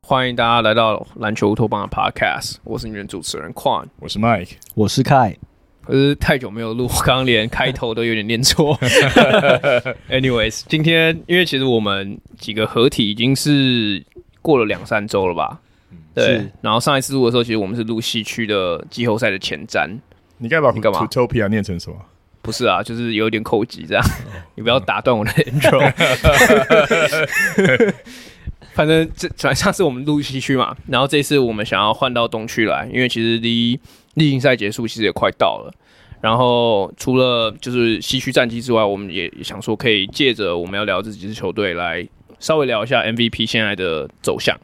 欢迎大家来到篮球乌托邦的 Podcast，我是你们主持人 Quan，我是 Mike，我是 Kai。可是太久没有录，我刚刚连开头都有点念错。Anyways，今天因为其实我们几个合体已经是过了两三周了吧？对。然后上一次录的时候，其实我们是录西区的季后赛的前瞻。你该把你干嘛？Utopia 念成什么？不是啊，就是有点口急这样。你不要打断我的 intro。反正这上次我们录西区嘛，然后这次我们想要换到东区来，因为其实离例行赛结束其实也快到了。然后除了就是西区战绩之外，我们也想说可以借着我们要聊这几支球队来稍微聊一下 MVP 现在的走向。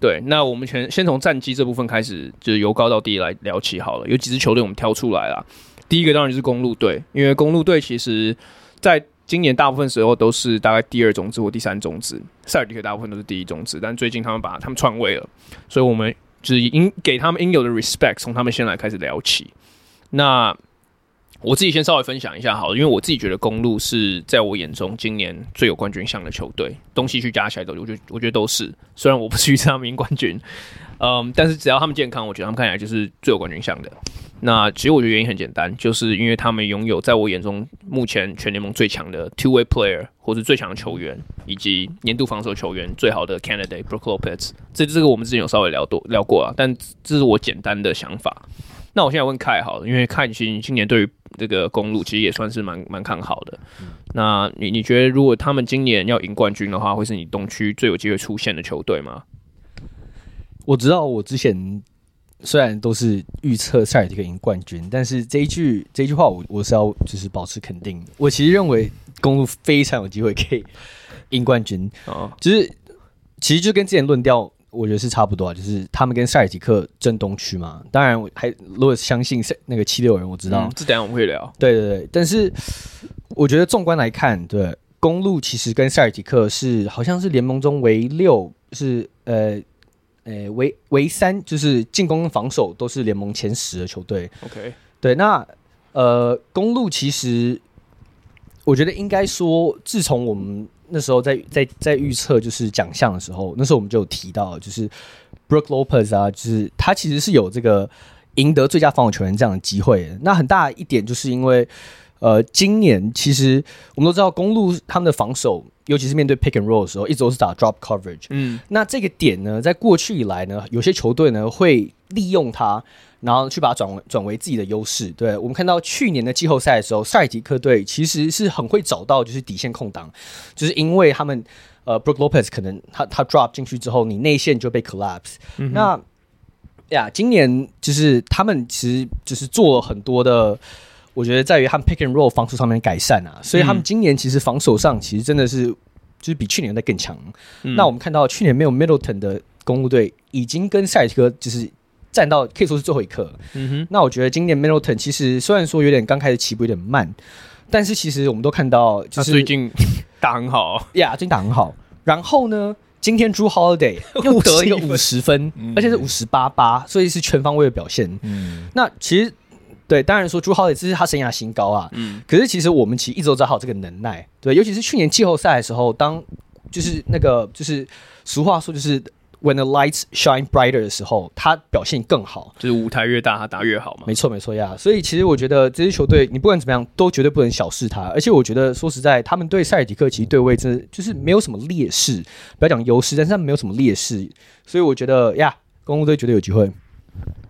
对，那我们先先从战绩这部分开始，就是由高到低来聊起好了。有几支球队我们挑出来啦，第一个当然就是公路队，因为公路队其实在今年大部分时候都是大概第二种子或第三种子，塞尔迪克大部分都是第一种子，但最近他们把他们篡位了，所以我们就是应给他们应有的 respect，从他们先来开始聊起。那我自己先稍微分享一下好了，因为我自己觉得公路是在我眼中今年最有冠军相的球队，东西区加起来都，我觉得我觉得都是，虽然我不是预测他们赢冠军。嗯，但是只要他们健康，我觉得他们看起来就是最有冠军相的。那其实我觉得原因很简单，就是因为他们拥有在我眼中目前全联盟最强的 two way player，或是最强的球员，以及年度防守球员最好的 candidate Brook Lopez。这这个我们之前有稍微聊多聊过啊，但这是我简单的想法。那我现在问凯好了，因为凯其实今年对于这个公路其实也算是蛮蛮看好的。那你你觉得如果他们今年要赢冠军的话，会是你东区最有机会出现的球队吗？我知道，我之前虽然都是预测塞尔提克赢冠军，但是这一句这一句话我我是要就是保持肯定的。我其实认为公路非常有机会可以赢冠军啊，就是其实就跟之前论调，我觉得是差不多啊，就是他们跟塞尔吉克争东区嘛。当然，我还如果相信那个七六人，我知道、嗯、这等下我们会聊。对对对，但是我觉得纵观来看，对公路其实跟塞尔吉克是好像是联盟中唯六是呃。呃，唯唯三就是进攻跟防守都是联盟前十的球队。OK，对，那呃，公路其实我觉得应该说，自从我们那时候在在在预测就是奖项的时候，那时候我们就有提到，就是 Brook Lopez 啊，就是他其实是有这个赢得最佳防守球员这样的机会的。那很大一点就是因为呃，今年其实我们都知道公路他们的防守。尤其是面对 pick and roll 的时候，一直都是打 drop coverage。嗯，那这个点呢，在过去以来呢，有些球队呢会利用它，然后去把它转转为自己的优势。对，我们看到去年的季后赛的时候，塞尔提克队其实是很会找到就是底线空档，就是因为他们呃 Brook Lopez 可能他他 drop 进去之后，你内线就被 collapse。嗯、那呀，今年就是他们其实就是做了很多的。我觉得在于他们 pick and roll 防守上面改善啊，所以他们今年其实防守上其实真的是就是比去年的更强。嗯、那我们看到去年没有 Middleton 的公鹿队已经跟塞尔提克就是战到可以说是最后一刻。嗯哼。那我觉得今年 Middleton 其实虽然说有点刚开始起步有点慢，但是其实我们都看到就是最近打很好呀，最近打很好。然后呢，今天 Drew Holiday 又 得一个五十分，嗯、而且是五十八八，所以是全方位的表现。嗯。那其实。对，当然说朱浩也这是他生涯新高啊。嗯，可是其实我们其实一直都知道他有这个能耐。对，尤其是去年季后赛的时候，当就是那个就是俗话说就是 when the lights shine brighter 的时候，他表现更好。就是舞台越大，他打越好嘛。没错，没错呀。所以其实我觉得这支球队，你不管怎么样，都绝对不能小视他。而且我觉得说实在，他们对塞尔迪克其实对位真的就是没有什么劣势，不要讲优势，但是他们没有什么劣势。所以我觉得呀，公路队绝对有机会。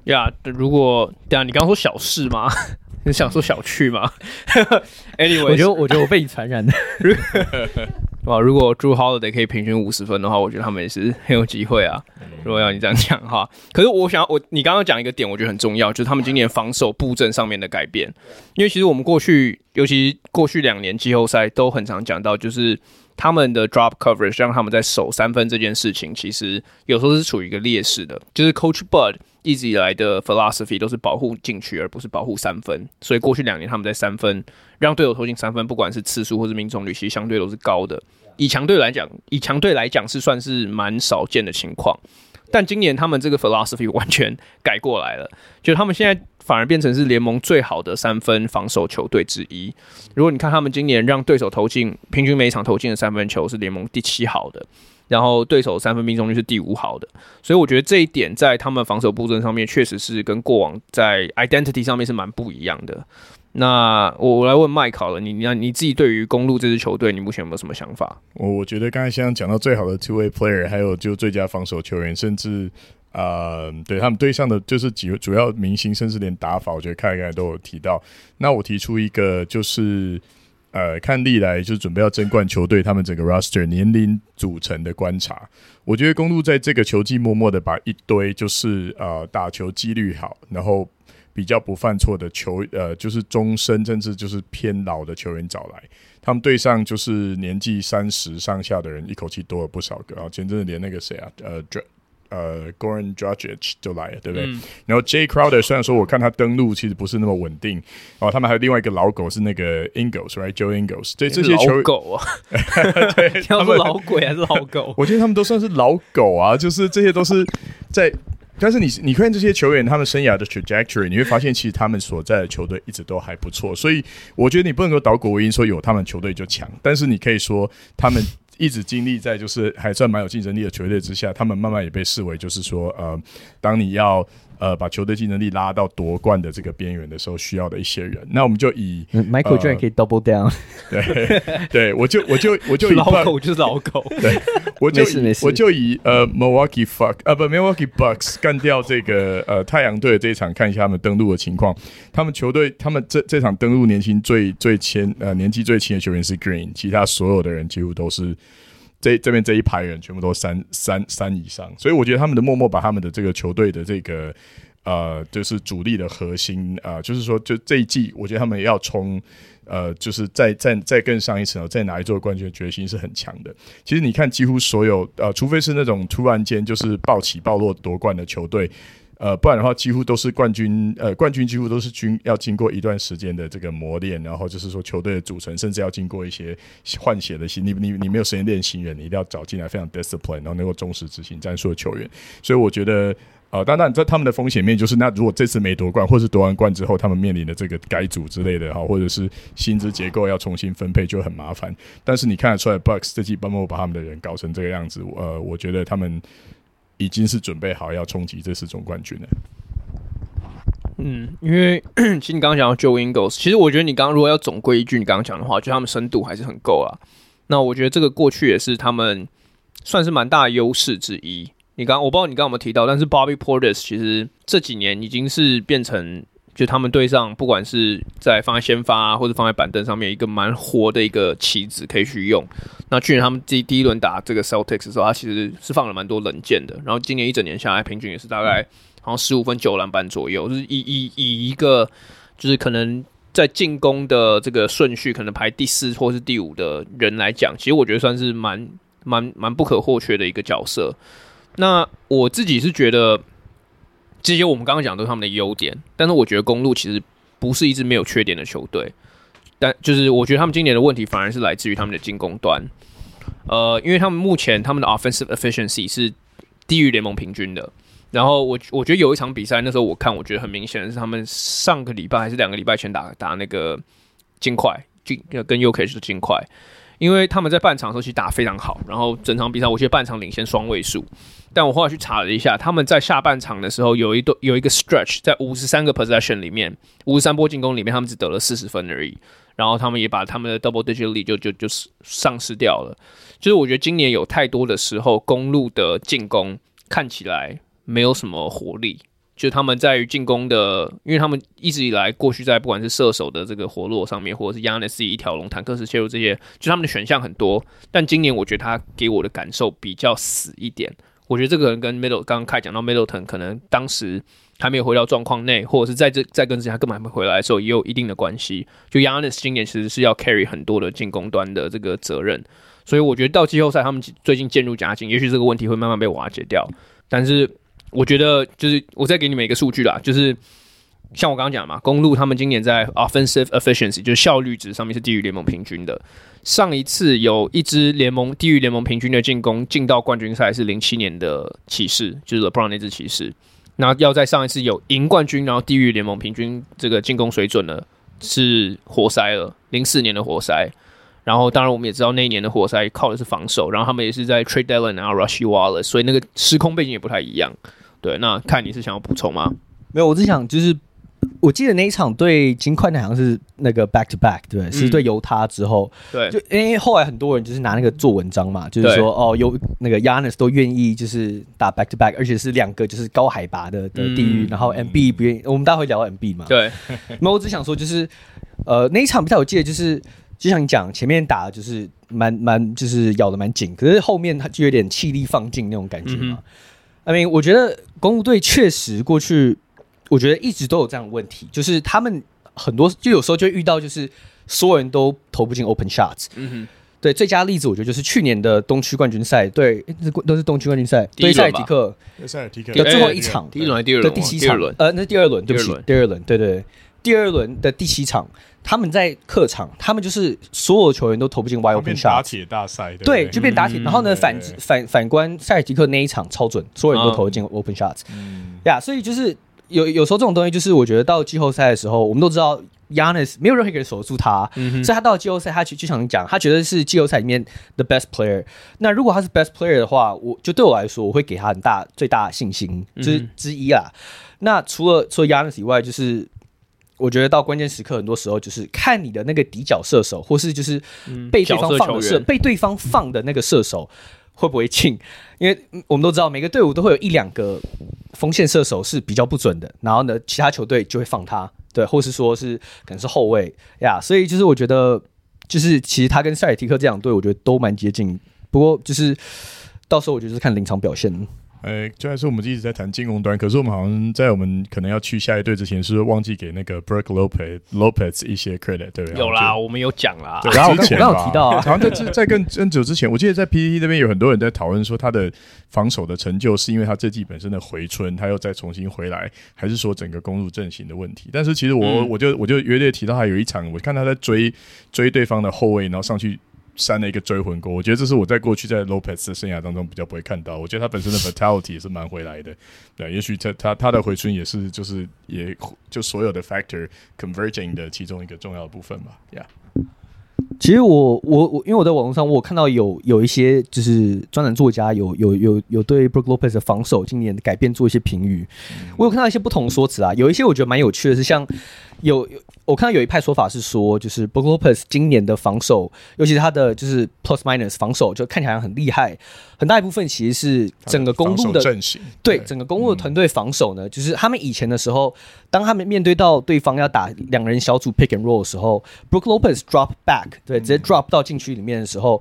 呀，yeah, 如果对啊，你刚刚说小事吗？你想说小趣吗？Anyway，我觉得我觉得我被你传染了。哇，如果 Jrue Holiday 可以平均五十分的话，我觉得他们也是很有机会啊。如果要你这样讲哈，可是我想我你刚刚讲一个点，我觉得很重要，就是他们今年防守布阵上面的改变。因为其实我们过去，尤其过去两年季后赛都很常讲到，就是。他们的 drop coverage 让他们在守三分这件事情，其实有时候是处于一个劣势的。就是 Coach Bud 一直以来的 philosophy 都是保护禁区，而不是保护三分。所以过去两年他们在三分让队友投进三分，不管是次数或是命中率，其实相对都是高的。以强队来讲，以强队来讲是算是蛮少见的情况。但今年他们这个 philosophy 完全改过来了，就他们现在反而变成是联盟最好的三分防守球队之一。如果你看他们今年让对手投进平均每场投进的三分球是联盟第七好的，然后对手三分命中率是第五好的，所以我觉得这一点在他们防守布阵上面确实是跟过往在 identity 上面是蛮不一样的。那我我来问麦考了，你你你自己对于公路这支球队，你目前有没有什么想法？我我觉得刚才像讲到最好的 two way player，还有就最佳防守球员，甚至呃，对他们队上的就是几个主要明星，甚至连打法，我觉得看一看都有提到。那我提出一个，就是呃，看历来就是准备要争冠球队，他们整个 roster 年龄组成的观察，我觉得公路在这个球季默默的把一堆就是呃打球几率好，然后。比较不犯错的球，呃，就是终身甚至就是偏老的球员找来，他们队上就是年纪三十上下的人，一口气多了不少个啊。前阵子连那个谁啊，呃，呃，Goran Dragic 就来了，对不对？嗯、然后 Jay Crowder 虽然说我看他登陆其实不是那么稳定，哦，他们还有另外一个老狗是那个 Ingles，right？Joe Ingles，对这些球员狗啊，对，他们老鬼还是老狗？我觉得他们都算是老狗啊，就是这些都是在。但是你你看这些球员他们生涯的 trajectory，你会发现其实他们所在的球队一直都还不错，所以我觉得你不能够倒果为因说有他们球队就强，但是你可以说他们一直经历在就是还算蛮有竞争力的球队之下，他们慢慢也被视为就是说呃，当你要。呃，把球队竞争力拉到夺冠的这个边缘的时候，需要的一些人。那我们就以、嗯、Michael Jordan、呃、可以 double down。对对，我就我就我就以老狗就是老狗。对，我就我就以呃 Milwaukee Fuck 呃不 Milwaukee Bucks 干掉这个呃太阳队的这一场，看一下他们登陆的情况。他们球队他们这这场登陆年轻最最轻呃年纪最轻的球员是 Green，其他所有的人几乎都是。这这边这一排人全部都三三三以上，所以我觉得他们的默默把他们的这个球队的这个呃，就是主力的核心啊、就是说就这一季，我觉得他们要冲呃，就是再再再更上一层，再拿一座冠军的决心是很强的。其实你看，几乎所有呃，除非是那种突然间就是暴起暴落夺冠的球队。呃，不然的话，几乎都是冠军。呃，冠军几乎都是军要经过一段时间的这个磨练，然后就是说球队的组成，甚至要经过一些换血的心。你你你没有时间练新人，你一定要找进来非常 discipline，然后能够忠实执行战术的球员。所以我觉得，呃，当然在他们的风险面就是，那如果这次没夺冠，或是夺完冠之后，他们面临的这个改组之类的哈，或者是薪资结构要重新分配，就很麻烦。但是你看得出来，Bucks 这季帮我把他们的人搞成这个样子，呃，我觉得他们。已经是准备好要冲击这次总冠军了。嗯，因为其实你刚刚讲到 Joe Ingles，其实我觉得你刚刚如果要总归一句，你刚刚讲的话，就他们深度还是很够啊。那我觉得这个过去也是他们算是蛮大的优势之一。你刚我不知道你刚刚有没有提到，但是 Bobby Portis 其实这几年已经是变成。就他们队上，不管是在放在先发啊，或者放在板凳上面，一个蛮活的一个棋子可以去用。那去年他们第第一轮打这个 Celtics 的时候，他其实是放了蛮多冷箭的。然后今年一整年下来，平均也是大概好像十五分九篮板左右，就是以以以一个就是可能在进攻的这个顺序可能排第四或是第五的人来讲，其实我觉得算是蛮蛮蛮不可或缺的一个角色。那我自己是觉得。这些我们刚刚讲都是他们的优点，但是我觉得公路其实不是一支没有缺点的球队，但就是我觉得他们今年的问题反而是来自于他们的进攻端，呃，因为他们目前他们的 offensive efficiency 是低于联盟平均的。然后我我觉得有一场比赛，那时候我看我觉得很明显的是他们上个礼拜还是两个礼拜前打打那个金块，金跟 Jokic 的金块。因为他们在半场的时候其实打非常好，然后整场比赛我觉得半场领先双位数，但我后来去查了一下，他们在下半场的时候有一段有一个 stretch，在五十三个 possession 里面，五十三波进攻里面，他们只得了四十分而已，然后他们也把他们的 double digit lead 就就就丧失掉了。就是我觉得今年有太多的时候，公路的进攻看起来没有什么活力。就他们在于进攻的，因为他们一直以来过去在不管是射手的这个活络上面，或者是亚内斯一条龙、坦克式切入这些，就他们的选项很多。但今年我觉得他给我的感受比较死一点。我觉得这个人跟 Middle 刚刚开讲到 Middleton 可能当时还没有回到状况内，或者是在这在跟之前他根本还没回来的时候，也有一定的关系。就 Giannis 今年其实是要 carry 很多的进攻端的这个责任，所以我觉得到季后赛他们最近渐入佳境，也许这个问题会慢慢被瓦解掉。但是。我觉得就是我再给你们一个数据啦，就是像我刚刚讲嘛，公路他们今年在 offensive efficiency 就是效率值上面是低于联盟平均的。上一次有一支联盟低于联盟平均的进攻进到冠军赛是零七年的骑士，就是 LeBron 那支骑士。那要在上一次有赢冠军，然后低于联盟平均这个进攻水准呢，是活塞了，零四年的活塞。然后当然我们也知道那一年的活塞靠的是防守，然后他们也是在 trade deadline 啊 Rasheed Wallace，所以那个时空背景也不太一样。对，那看你是想要补充吗？没有，我只想就是。我记得那一场对金块那好像是那个 back to back，对，嗯、是对犹他之后，对，就因为后来很多人就是拿那个做文章嘛，就是说哦，有那个 Giannis 都愿意就是打 back to back，而且是两个就是高海拔的的地域，嗯、然后 MB 不愿意，我们待会聊 MB 嘛，对，那我只想说就是呃那一场比赛我记得就是就像你讲前面打的就是蛮蛮就是咬的蛮紧，可是后面他就有点气力放尽那种感觉嘛。I mean 我觉得公路队确实过去。我觉得一直都有这样的问题，就是他们很多就有时候就遇到，就是所有人都投不进 open shots。嗯哼，对，最佳例子我觉得就是去年的东区冠军赛，对，都是东区冠军赛，对塞尔提克，塞尔提克。的最后一场，第一轮、第二轮、第七场，呃，那是第二轮，对不起，第二轮，对对，第二轮的第七场，他们在客场，他们就是所有球员都投不进 wide open shot，打铁大赛，对，就变打铁。然后呢，反反反观塞尔吉克那一场超准，所有人都投进 open shots。嗯，呀，所以就是。有有时候这种东西就是我觉得到季后赛的时候，我们都知道 Giannis 没有任何一个人守住他，嗯、所以他到季后赛，他就就想讲，他觉得是季后赛里面 the best player。那如果他是 best player 的话，我就对我来说，我会给他很大最大的信心，就是之一啊。嗯、那除了除了 Giannis 以外，就是我觉得到关键时刻，很多时候就是看你的那个底角射手，或是就是被对方放的射，被对方放的那个射手。会不会进？因为我们都知道，每个队伍都会有一两个锋线射手是比较不准的，然后呢，其他球队就会放他，对，或是说是可能是后卫呀。所以就是我觉得，就是其实他跟塞尔提克这两队，我觉得都蛮接近。不过就是到时候我觉得是看临场表现。哎，就还是我们一直在谈进攻端，可是我们好像在我们可能要去下一队之前，是不是忘记给那个 Brook Lopez Lopez 一些 credit？对不对？有啦，我们有讲啦。然后我刚刚有提到，好像在 在更更久之前，我记得在 PPT 那边有很多人在讨论说，他的防守的成就是因为他这季本身的回春，他又再重新回来，还是说整个攻入阵型的问题？但是其实我、嗯、我就我就约略提到，他有一场，我看他在追追对方的后卫，然后上去。扇了一个追魂锅，我觉得这是我在过去在 Lopez 的生涯当中比较不会看到。我觉得他本身的 vitality 也是蛮回来的，对，也许他他他的回春也是就是也就所有的 factor converging 的其中一个重要的部分吧。Yeah，其实我我我因为我在网络上我有看到有有一些就是专栏作家有有有有对 Brook Lopez 的防守今年改变做一些评语，嗯、我有看到一些不同的说辞啊，有一些我觉得蛮有趣的，是像有有。我看到有一派说法是说，就是 Brook Lopez 今年的防守，尤其是他的就是 plus minus 防守，就看起来很厉害。很大一部分其实是整个公路的阵型，对，对整个公路的团队防守呢，嗯、就是他们以前的时候，当他们面对到对方要打两人小组 pick and roll 的时候，Brook Lopez drop back，对，直接 drop 到禁区里面的时候。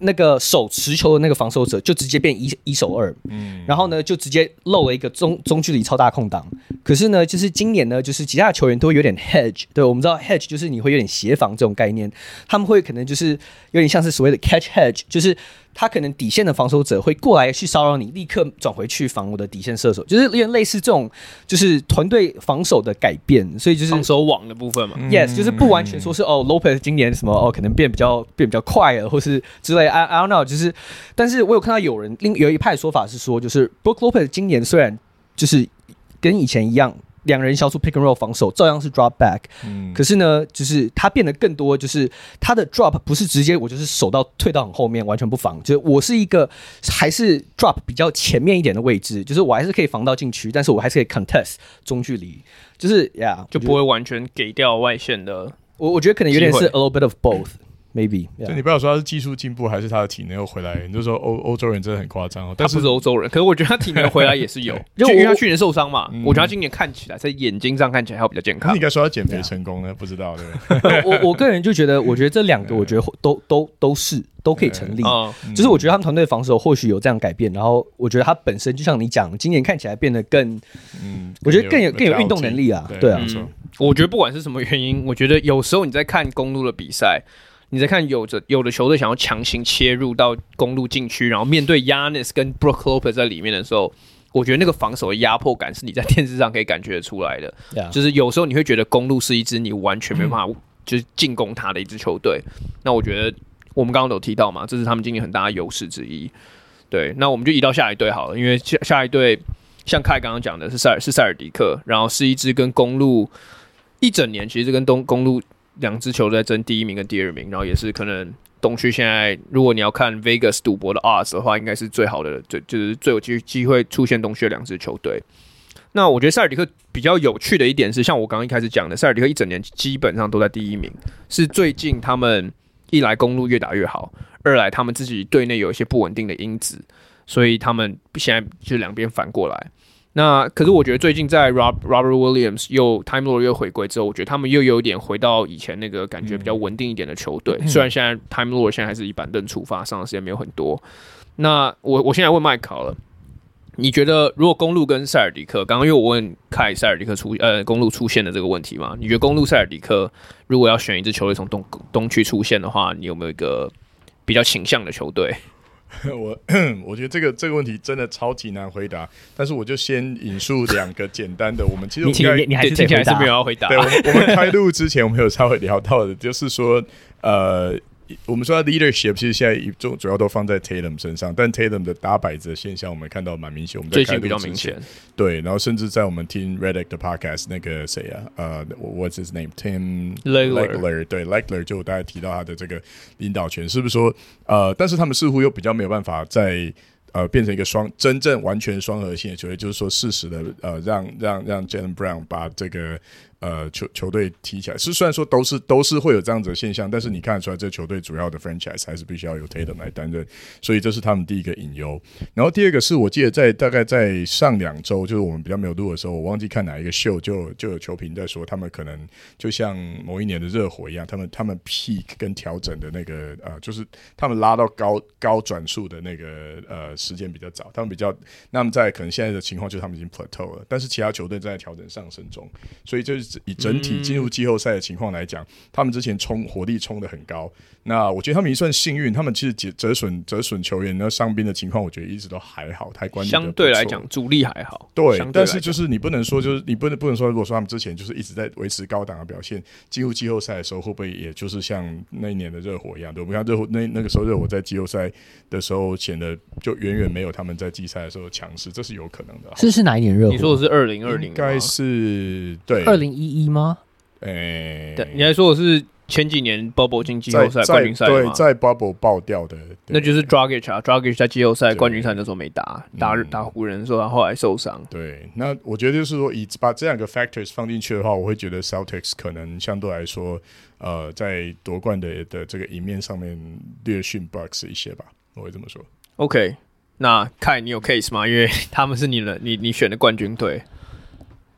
那个手持球的那个防守者就直接变一一手二，嗯，然后呢就直接漏了一个中中距离超大空档。可是呢，就是今年呢，就是其他的球员都会有点 hedge，对，我们知道 hedge 就是你会有点协防这种概念，他们会可能就是有点像是所谓的 catch hedge，就是。他可能底线的防守者会过来去骚扰你，立刻转回去防我的底线射手，就是有点类似这种，就是团队防守的改变，所以就是防守网的部分嘛。Yes，就是不完全说是哦，Lopez 今年什么哦，可能变比较变比较快了，或是之类。I I don't know，就是，但是我有看到有人另有一派说法是说，就是 Brook Lopez 今年虽然就是跟以前一样。两人小组 pick and roll 防守照样是 drop back，嗯，可是呢，就是他变得更多，就是他的 drop 不是直接我就是守到退到很后面完全不防，就是我是一个还是 drop 比较前面一点的位置，就是我还是可以防到禁区，但是我还是可以 contest 中距离，就是呀，yeah, 就不会完全给掉外线的。我我觉得可能有点是 a little bit of both。maybe，就你不要说他是技术进步还是他的体能又回来，你就说欧欧洲人真的很夸张哦。但是他不是欧洲人，可是我觉得他体能回来也是有，就因为他去年受伤嘛。我觉得他今年看起来在眼睛上看起来还比较健康。你应该说他减肥成功了，不知道对不对？我我个人就觉得，我觉得这两个我觉得都都都是都可以成立。就是我觉得他们团队防守或许有这样改变，然后我觉得他本身就像你讲，今年看起来变得更，嗯，我觉得更有更有运动能力啊。对啊，我觉得不管是什么原因，我觉得有时候你在看公路的比赛。你在看有着有的球队想要强行切入到公路禁区，然后面对 Giannis 跟 Brook Lopez 在里面的时候，我觉得那个防守的压迫感是你在电视上可以感觉得出来的。Yeah. 就是有时候你会觉得公路是一支你完全没办法就是进攻他的一支球队。嗯、那我觉得我们刚刚都有提到嘛，这是他们今年很大的优势之一。对，那我们就移到下一队好了，因为下下一队像凯刚刚讲的是塞尔是塞尔迪克，然后是一支跟公路一整年其实跟东公鹿两支球队在争第一名跟第二名，然后也是可能。东区现在，如果你要看 Vegas 赌博的 odds 的话，应该是最好的，最就是最有机机会出现东区的两支球队。那我觉得塞尔迪克比较有趣的一点是，像我刚刚一开始讲的，塞尔迪克一整年基本上都在第一名，是最近他们一来公路越打越好，二来他们自己队内有一些不稳定的因子，所以他们现在就两边反过来。那可是我觉得最近在 Rob Robert Williams 又 Time Lord 又回归之后，我觉得他们又有点回到以前那个感觉比较稳定一点的球队。嗯、虽然现在 Time Lord 现在还是以板凳出发，上的时间没有很多。那我我现在问麦考了，你觉得如果公路跟塞尔迪克，刚刚因为我问凯塞尔迪克出呃公路出现的这个问题嘛？你觉得公路塞尔迪克如果要选一支球队从东东区出现的话，你有没有一个比较倾向的球队？我我觉得这个这个问题真的超级难回答，但是我就先引述两个简单的。我们其实我们你你还是听起来是没有要回答。对，我们我们开录之前我们有稍微聊到的，就是说呃。我们说他 leadership 其实现在一重主要都放在 Tatum 身上，但 Tatum 的打摆子的现象我们看到蛮明显。我们在最近比较明显，对，然后甚至在我们听 Redick 的 podcast，那个谁啊，呃，What's his name？Tim Legler，对，Legler 就大家提到他的这个领导权，是不是说呃，但是他们似乎又比较没有办法在呃变成一个双真正完全双核心的球队，就是说适时的呃让让让 Jaylen Brown 把这个。呃，球球队踢起来是虽然说都是都是会有这样子的现象，但是你看得出来，这球队主要的 franchise 还是必须要由 Tatum 来担任，所以这是他们第一个隐忧。然后第二个是我记得在大概在上两周，就是我们比较没有录的时候，我忘记看哪一个秀，就就有球评在说，他们可能就像某一年的热火一样，他们他们 peak 跟调整的那个呃，就是他们拉到高高转速的那个呃时间比较早，他们比较那么在可能现在的情况就是他们已经 plateau 了，但是其他球队正在调整上升中，所以就是。以整体进入季后赛的情况来讲，他们之前冲火力冲的很高。那我觉得他们也算幸运，他们其实折折损折损球员，那伤兵的情况，我觉得一直都还好，太关键。相对来讲，主力还好。对，对但是就是你不能说，就是你不能不能说，如果说他们之前就是一直在维持高档的表现，进入季后赛的时候，会不会也就是像那一年的热火一样？对，我们看热火那那个时候热火在季后赛的时候显得就远远没有他们在季赛的时候强势，这是有可能的。这是哪一年热火？你说的是二零二零？应该是对二零一一吗？诶、欸，对，你还说我是前几年 Bubble 进季后赛冠军赛对，在 Bubble 爆掉的，那就是 Dragic 啊，Dragic 在季后赛冠军赛那时候没打，打打湖人的时候，他后来受伤。对，那我觉得就是说，以把这两个 factors 放进去的话，我会觉得 Celtics 可能相对来说，呃，在夺冠的的这个赢面上面略逊 Bucks 一些吧，我会这么说。OK，那看，你有 case 吗？因为他们是你的，你你选的冠军队。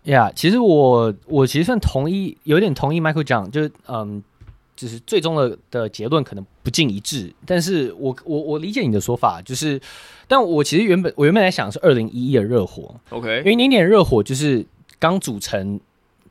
呀，yeah, 其实我我其实算同意，有点同意 Michael 讲，就是嗯，就是最终的的结论可能不尽一致，但是我我我理解你的说法，就是，但我其实原本我原本在想是二零一一的热火，OK，因为零点热火就是刚组成。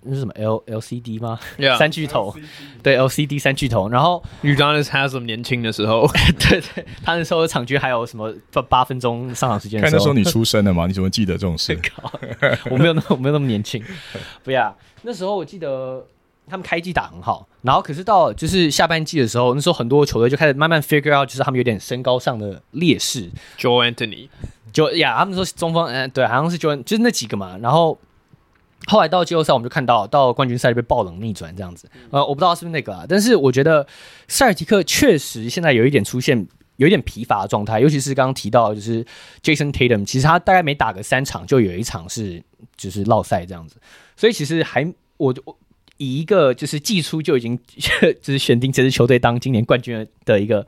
那是什么 L L C D 吗？Yeah, 三巨头，LCD 对 L C D 三巨头。然后 Udonis Haslem 年轻的时候，对对，他那时候场均还有什么八八分钟上场时间。看那时候你出生了吗？你怎么记得这种事？我没有那么我没有那么年轻。不要，那时候我记得他们开季打很好，然后可是到就是下半季的时候，那时候很多球队就开始慢慢 figure out，就是他们有点身高上的劣势。Joe Anthony，就呀，他们说中锋，嗯，对，好像是 Joe，就是那几个嘛，然后。后来到季后赛，我们就看到到冠军赛被爆冷逆转这样子。呃，我不知道是不是那个啊，但是我觉得塞尔提克确实现在有一点出现有一点疲乏的状态，尤其是刚刚提到就是 Jason Tatum，其实他大概每打个三场就有一场是就是落赛这样子。所以其实还我我以一个就是季初就已经 就是选定这支球队当今年冠军的一个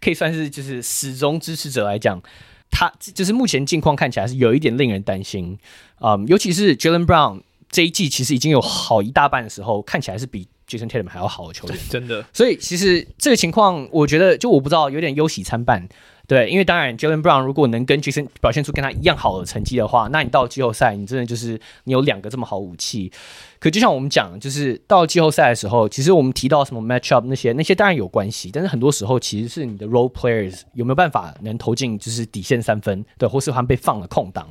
可以算是就是始终支持者来讲。他就是目前境况看起来是有一点令人担心，嗯，尤其是 Jaylen Brown 这一季其实已经有好一大半的时候看起来是比 Jason Tatum 还要好的球员，真的。所以其实这个情况，我觉得就我不知道有点忧喜参半，对，因为当然 Jaylen Brown 如果能跟 Jason 表现出跟他一样好的成绩的话，那你到季后赛，你真的就是你有两个这么好武器。可就像我们讲，就是到季后赛的时候，其实我们提到什么 matchup 那些那些当然有关系，但是很多时候其实是你的 role players 有没有办法能投进就是底线三分，对，或是他们被放了空档。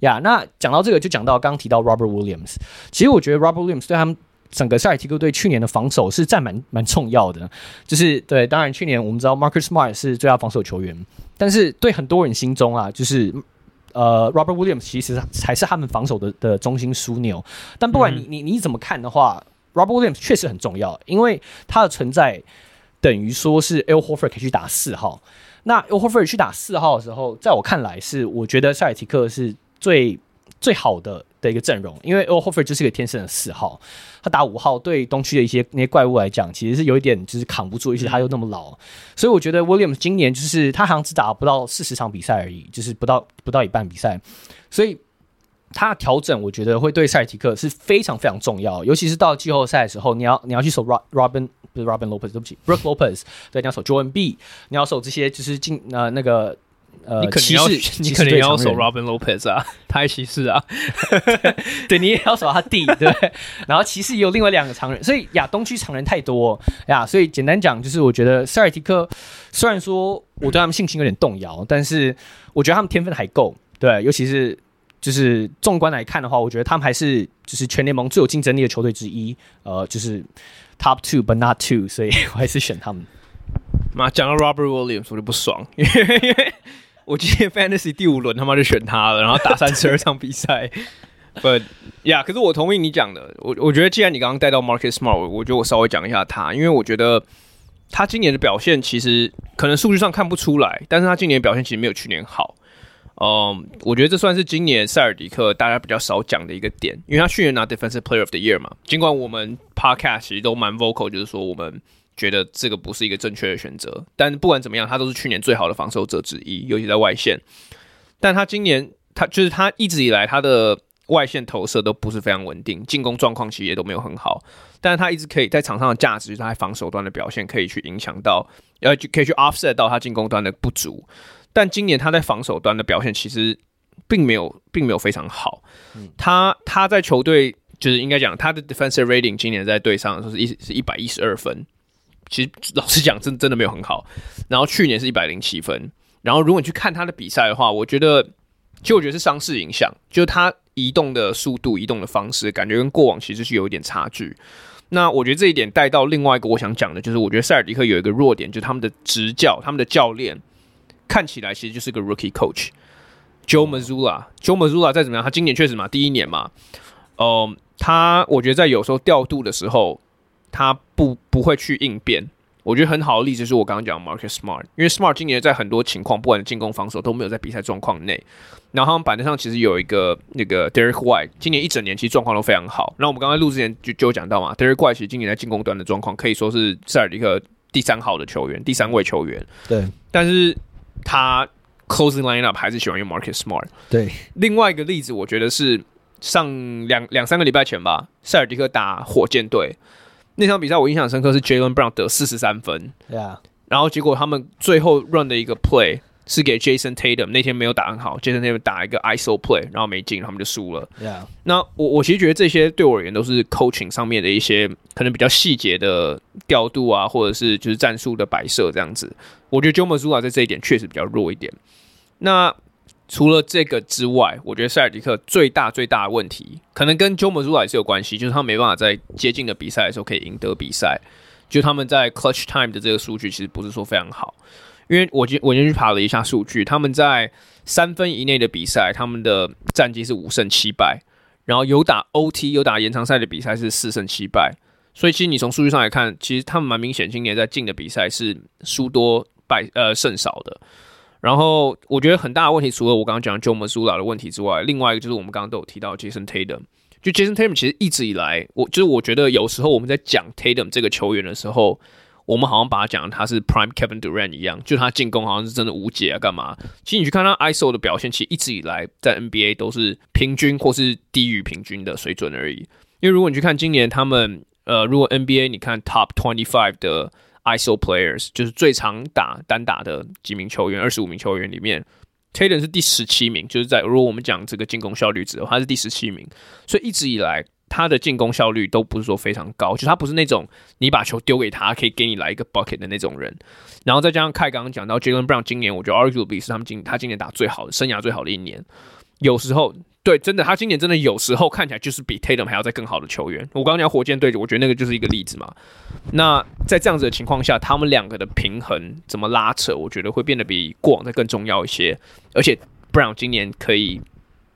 呀，那讲到这个，就讲到刚刚提到 Robert Williams。其实我觉得 Robert Williams 对他们整个塞尔提克队去年的防守是占蛮蛮重要的。就是对，当然去年我们知道 Marcus Smart 是最佳防守球员，但是对很多人心中啊，就是呃 Robert Williams 其实才是他们防守的的中心枢纽。但不管你你你怎么看的话，嗯，Robert Williams 确实很重要，因为他的存在等于说是 El Horford 可以去打四号。那 El Horford 去打四号的时候，在我看来是，我觉得塞尔提克是最最好的的一个阵容，因为 Al Horford 就是个天生的四号，他打五号对东区的一些那些怪物来讲，其实是有一点就是扛不住，而且他又那么老，所以我觉得 Williams 今年就是他好像只打不到四十场比赛而已，就是不到不到一半比赛，所以他调整我觉得会对塞尔提克是非常非常重要，尤其是到季后赛的时候，你要你要去守 Robin。不是 Robin Lopez，对不起，Brook Lopez，对，你要守 Joel Embiid，你要守这些就是进呃那个呃你可骑士，你可能要 守 Robin Lopez 啊，他还骑士啊，对，你也要守他弟，对，然后骑士也有另外两个常人，所以亚东区常人太多呀，所以简单讲就是，我觉得塞尔提克虽然说我对他们信心有点动摇，但是我觉得他们天分还够，对，尤其是就是纵观来看的话，我觉得他们还是就是全联盟最有竞争力的球队之一，呃，就是。Top two, but not two，所以我还是选他们。妈，讲到 Robert Williams，我就不爽，因为因为我今天 Fantasy 第五轮他妈就选他了，然后打三十二场比赛。But 呀，可是我同意你讲的，我我觉得既然你刚刚带到 Market Smart，我觉得我稍微讲一下他，因为我觉得他今年的表现其实可能数据上看不出来，但是他今年表现其实没有去年好。嗯，我觉得这算是今年塞尔迪克大家比较少讲的一个点，因为他去年拿 Defensive Player of the Year 嘛。尽管我们 Podcast 其实都蛮 vocal，就是说我们觉得这个不是一个正确的选择。但不管怎么样，他都是去年最好的防守者之一，尤其在外线。但他今年他就是他一直以来他的外线投射都不是非常稳定，进攻状况其实也都没有很好。但是他一直可以在场上的价值，就是他在防守端的表现可以去影响到，呃，可以去 offset 到他进攻端的不足。但今年他在防守端的表现其实并没有，并没有非常好。他他在球队就是应该讲他的 defensive rating 今年在队上的时候是一是一百一十二分，其实老实讲真真的没有很好。然后去年是一百零七分。然后如果你去看他的比赛的话，我觉得其实我觉得是伤势影响，就是他移动的速度、移动的方式，感觉跟过往其实是有一点差距。那我觉得这一点带到另外一个我想讲的，就是我觉得塞尔迪克有一个弱点，就是他们的执教、他们的教练。看起来其实就是个 rookie coach，Joe Mazzula，。Joe Mazzulla 再怎么样，他今年确实嘛，第一年嘛，嗯，他我觉得在有时候调度的时候，他不不会去应变。我觉得很好的例子是我刚刚讲 Marcus Smart，因为 Smart 今年在很多情况，不管进攻防守都没有在比赛状况内。然后他们板凳上其实有一个那个 Derek White，今年一整年其实状况都非常好。那我们刚才录之前就就讲到嘛，Derek White 其实今年在进攻端的状况可以说是塞尔迪克第三好的球员，第三位球员。对，但是。他 closing lineup 还是喜欢用 Marcus Smart。对，另外一个例子，我觉得是上两两三个礼拜前吧，塞尔迪克打火箭队那场比赛，我印象深刻是 Jaylen Brown 得四十三分。然后结果他们最后 run 的一个 play 是给 Jason Tatum，那天没有打很好，Jason Tatum 打一个 ISO play，然后没进，他们就输了。那我我其实觉得这些对我而言都是 coaching 上面的一些可能比较细节的调度啊，或者是就是战术的摆设这样子。我觉得 Joe Mazzulla 在这一点确实比较弱一点。那除了这个之外，我觉得塞尔迪克最大最大的问题，可能跟 Joe Mazzulla 也是有关系，就是他没办法在接近的比赛的时候可以赢得比赛。就他们在 clutch time 的这个数据其实不是说非常好。因为我今我今天去爬了一下数据，他们在三分以内的比赛，他们的战绩是五胜七败，然后有打 OT 有打延长赛的比赛是四胜七败。所以其实你从数据上来看，其实他们蛮明显今年在进的比赛是输多。败呃胜少的，然后我觉得很大的问题，除了我刚刚讲的 Joe Mazzulla 的问题之外，另外一个就是我们刚刚都有提到 Jason Tatum。就 Jason Tatum 其实一直以来，我就是我觉得有时候我们在讲 Tatum 这个球员的时候，我们好像把他讲他是 Prime Kevin Durant 一样，就他进攻好像是真的无解啊，干嘛？其实你去看他 ISO 的表现，其实一直以来在 NBA 都是平均或是低于平均的水准而已。因为如果你去看今年他们呃，如果 NBA 你看 Top Twenty Five 的。ISO players 就是最常打单打的几名球员，二十五名球员里面，Tatum 是第十七名，就是在如果我们讲这个进攻效率值的话，他是第十七名。所以一直以来他的进攻效率都不是说非常高，就他不是那种你把球丢给他可以给你来一个 bucket 的那种人。然后再加上凯刚刚讲到，Jalen Brown 今年，我觉得 arguably 是他们今他今年打最好的生涯最好的一年。有时候对，真的，他今年真的有时候看起来就是比 Tatum 还要再更好的球员。我刚刚讲火箭队，我觉得那个就是一个例子嘛。那在这样子的情况下，他们两个的平衡怎么拉扯，我觉得会变得比过往再更重要一些。而且 Brown 今年可以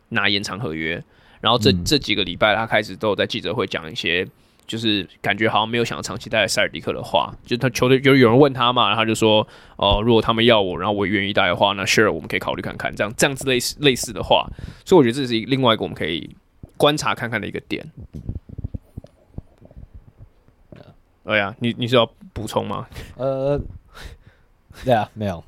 拿延长合约，然后这、嗯、这几个礼拜他开始都有在记者会讲一些。就是感觉好像没有想要长期待在塞尔迪克的话，就他球队就有人问他嘛，然后他就说哦、呃，如果他们要我，然后我也愿意待的话，那 sure 我们可以考虑看看，这样这样子类似类似的话，所以我觉得这是另外一个我们可以观察看看的一个点。对呀，你你是要补充吗？呃，对啊，没有，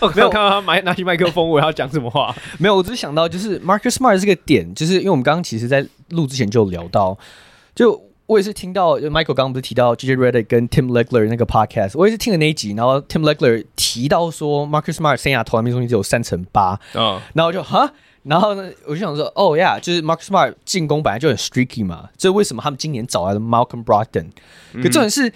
我没有看到他买拿起麦克风，我要讲什么话？没有，我只是想到就是 Marcus Smart 这个点，就是因为我们刚刚其实在录之前就聊到，就。我也是听到 Michael 刚刚不是提到 JJ Redick 跟 Tim Legler 那个 podcast，我也是听了那一集，然后 Tim Legler 提到说 Marcus Smart 生涯投篮命中率只有三成八，嗯，然后我就哈，然后呢，我就想说，哦呀，就是 Marcus Smart 进攻本来就很 streaky 嘛，这为什么他们今年找来了 Malcolm Brogdon？可重点是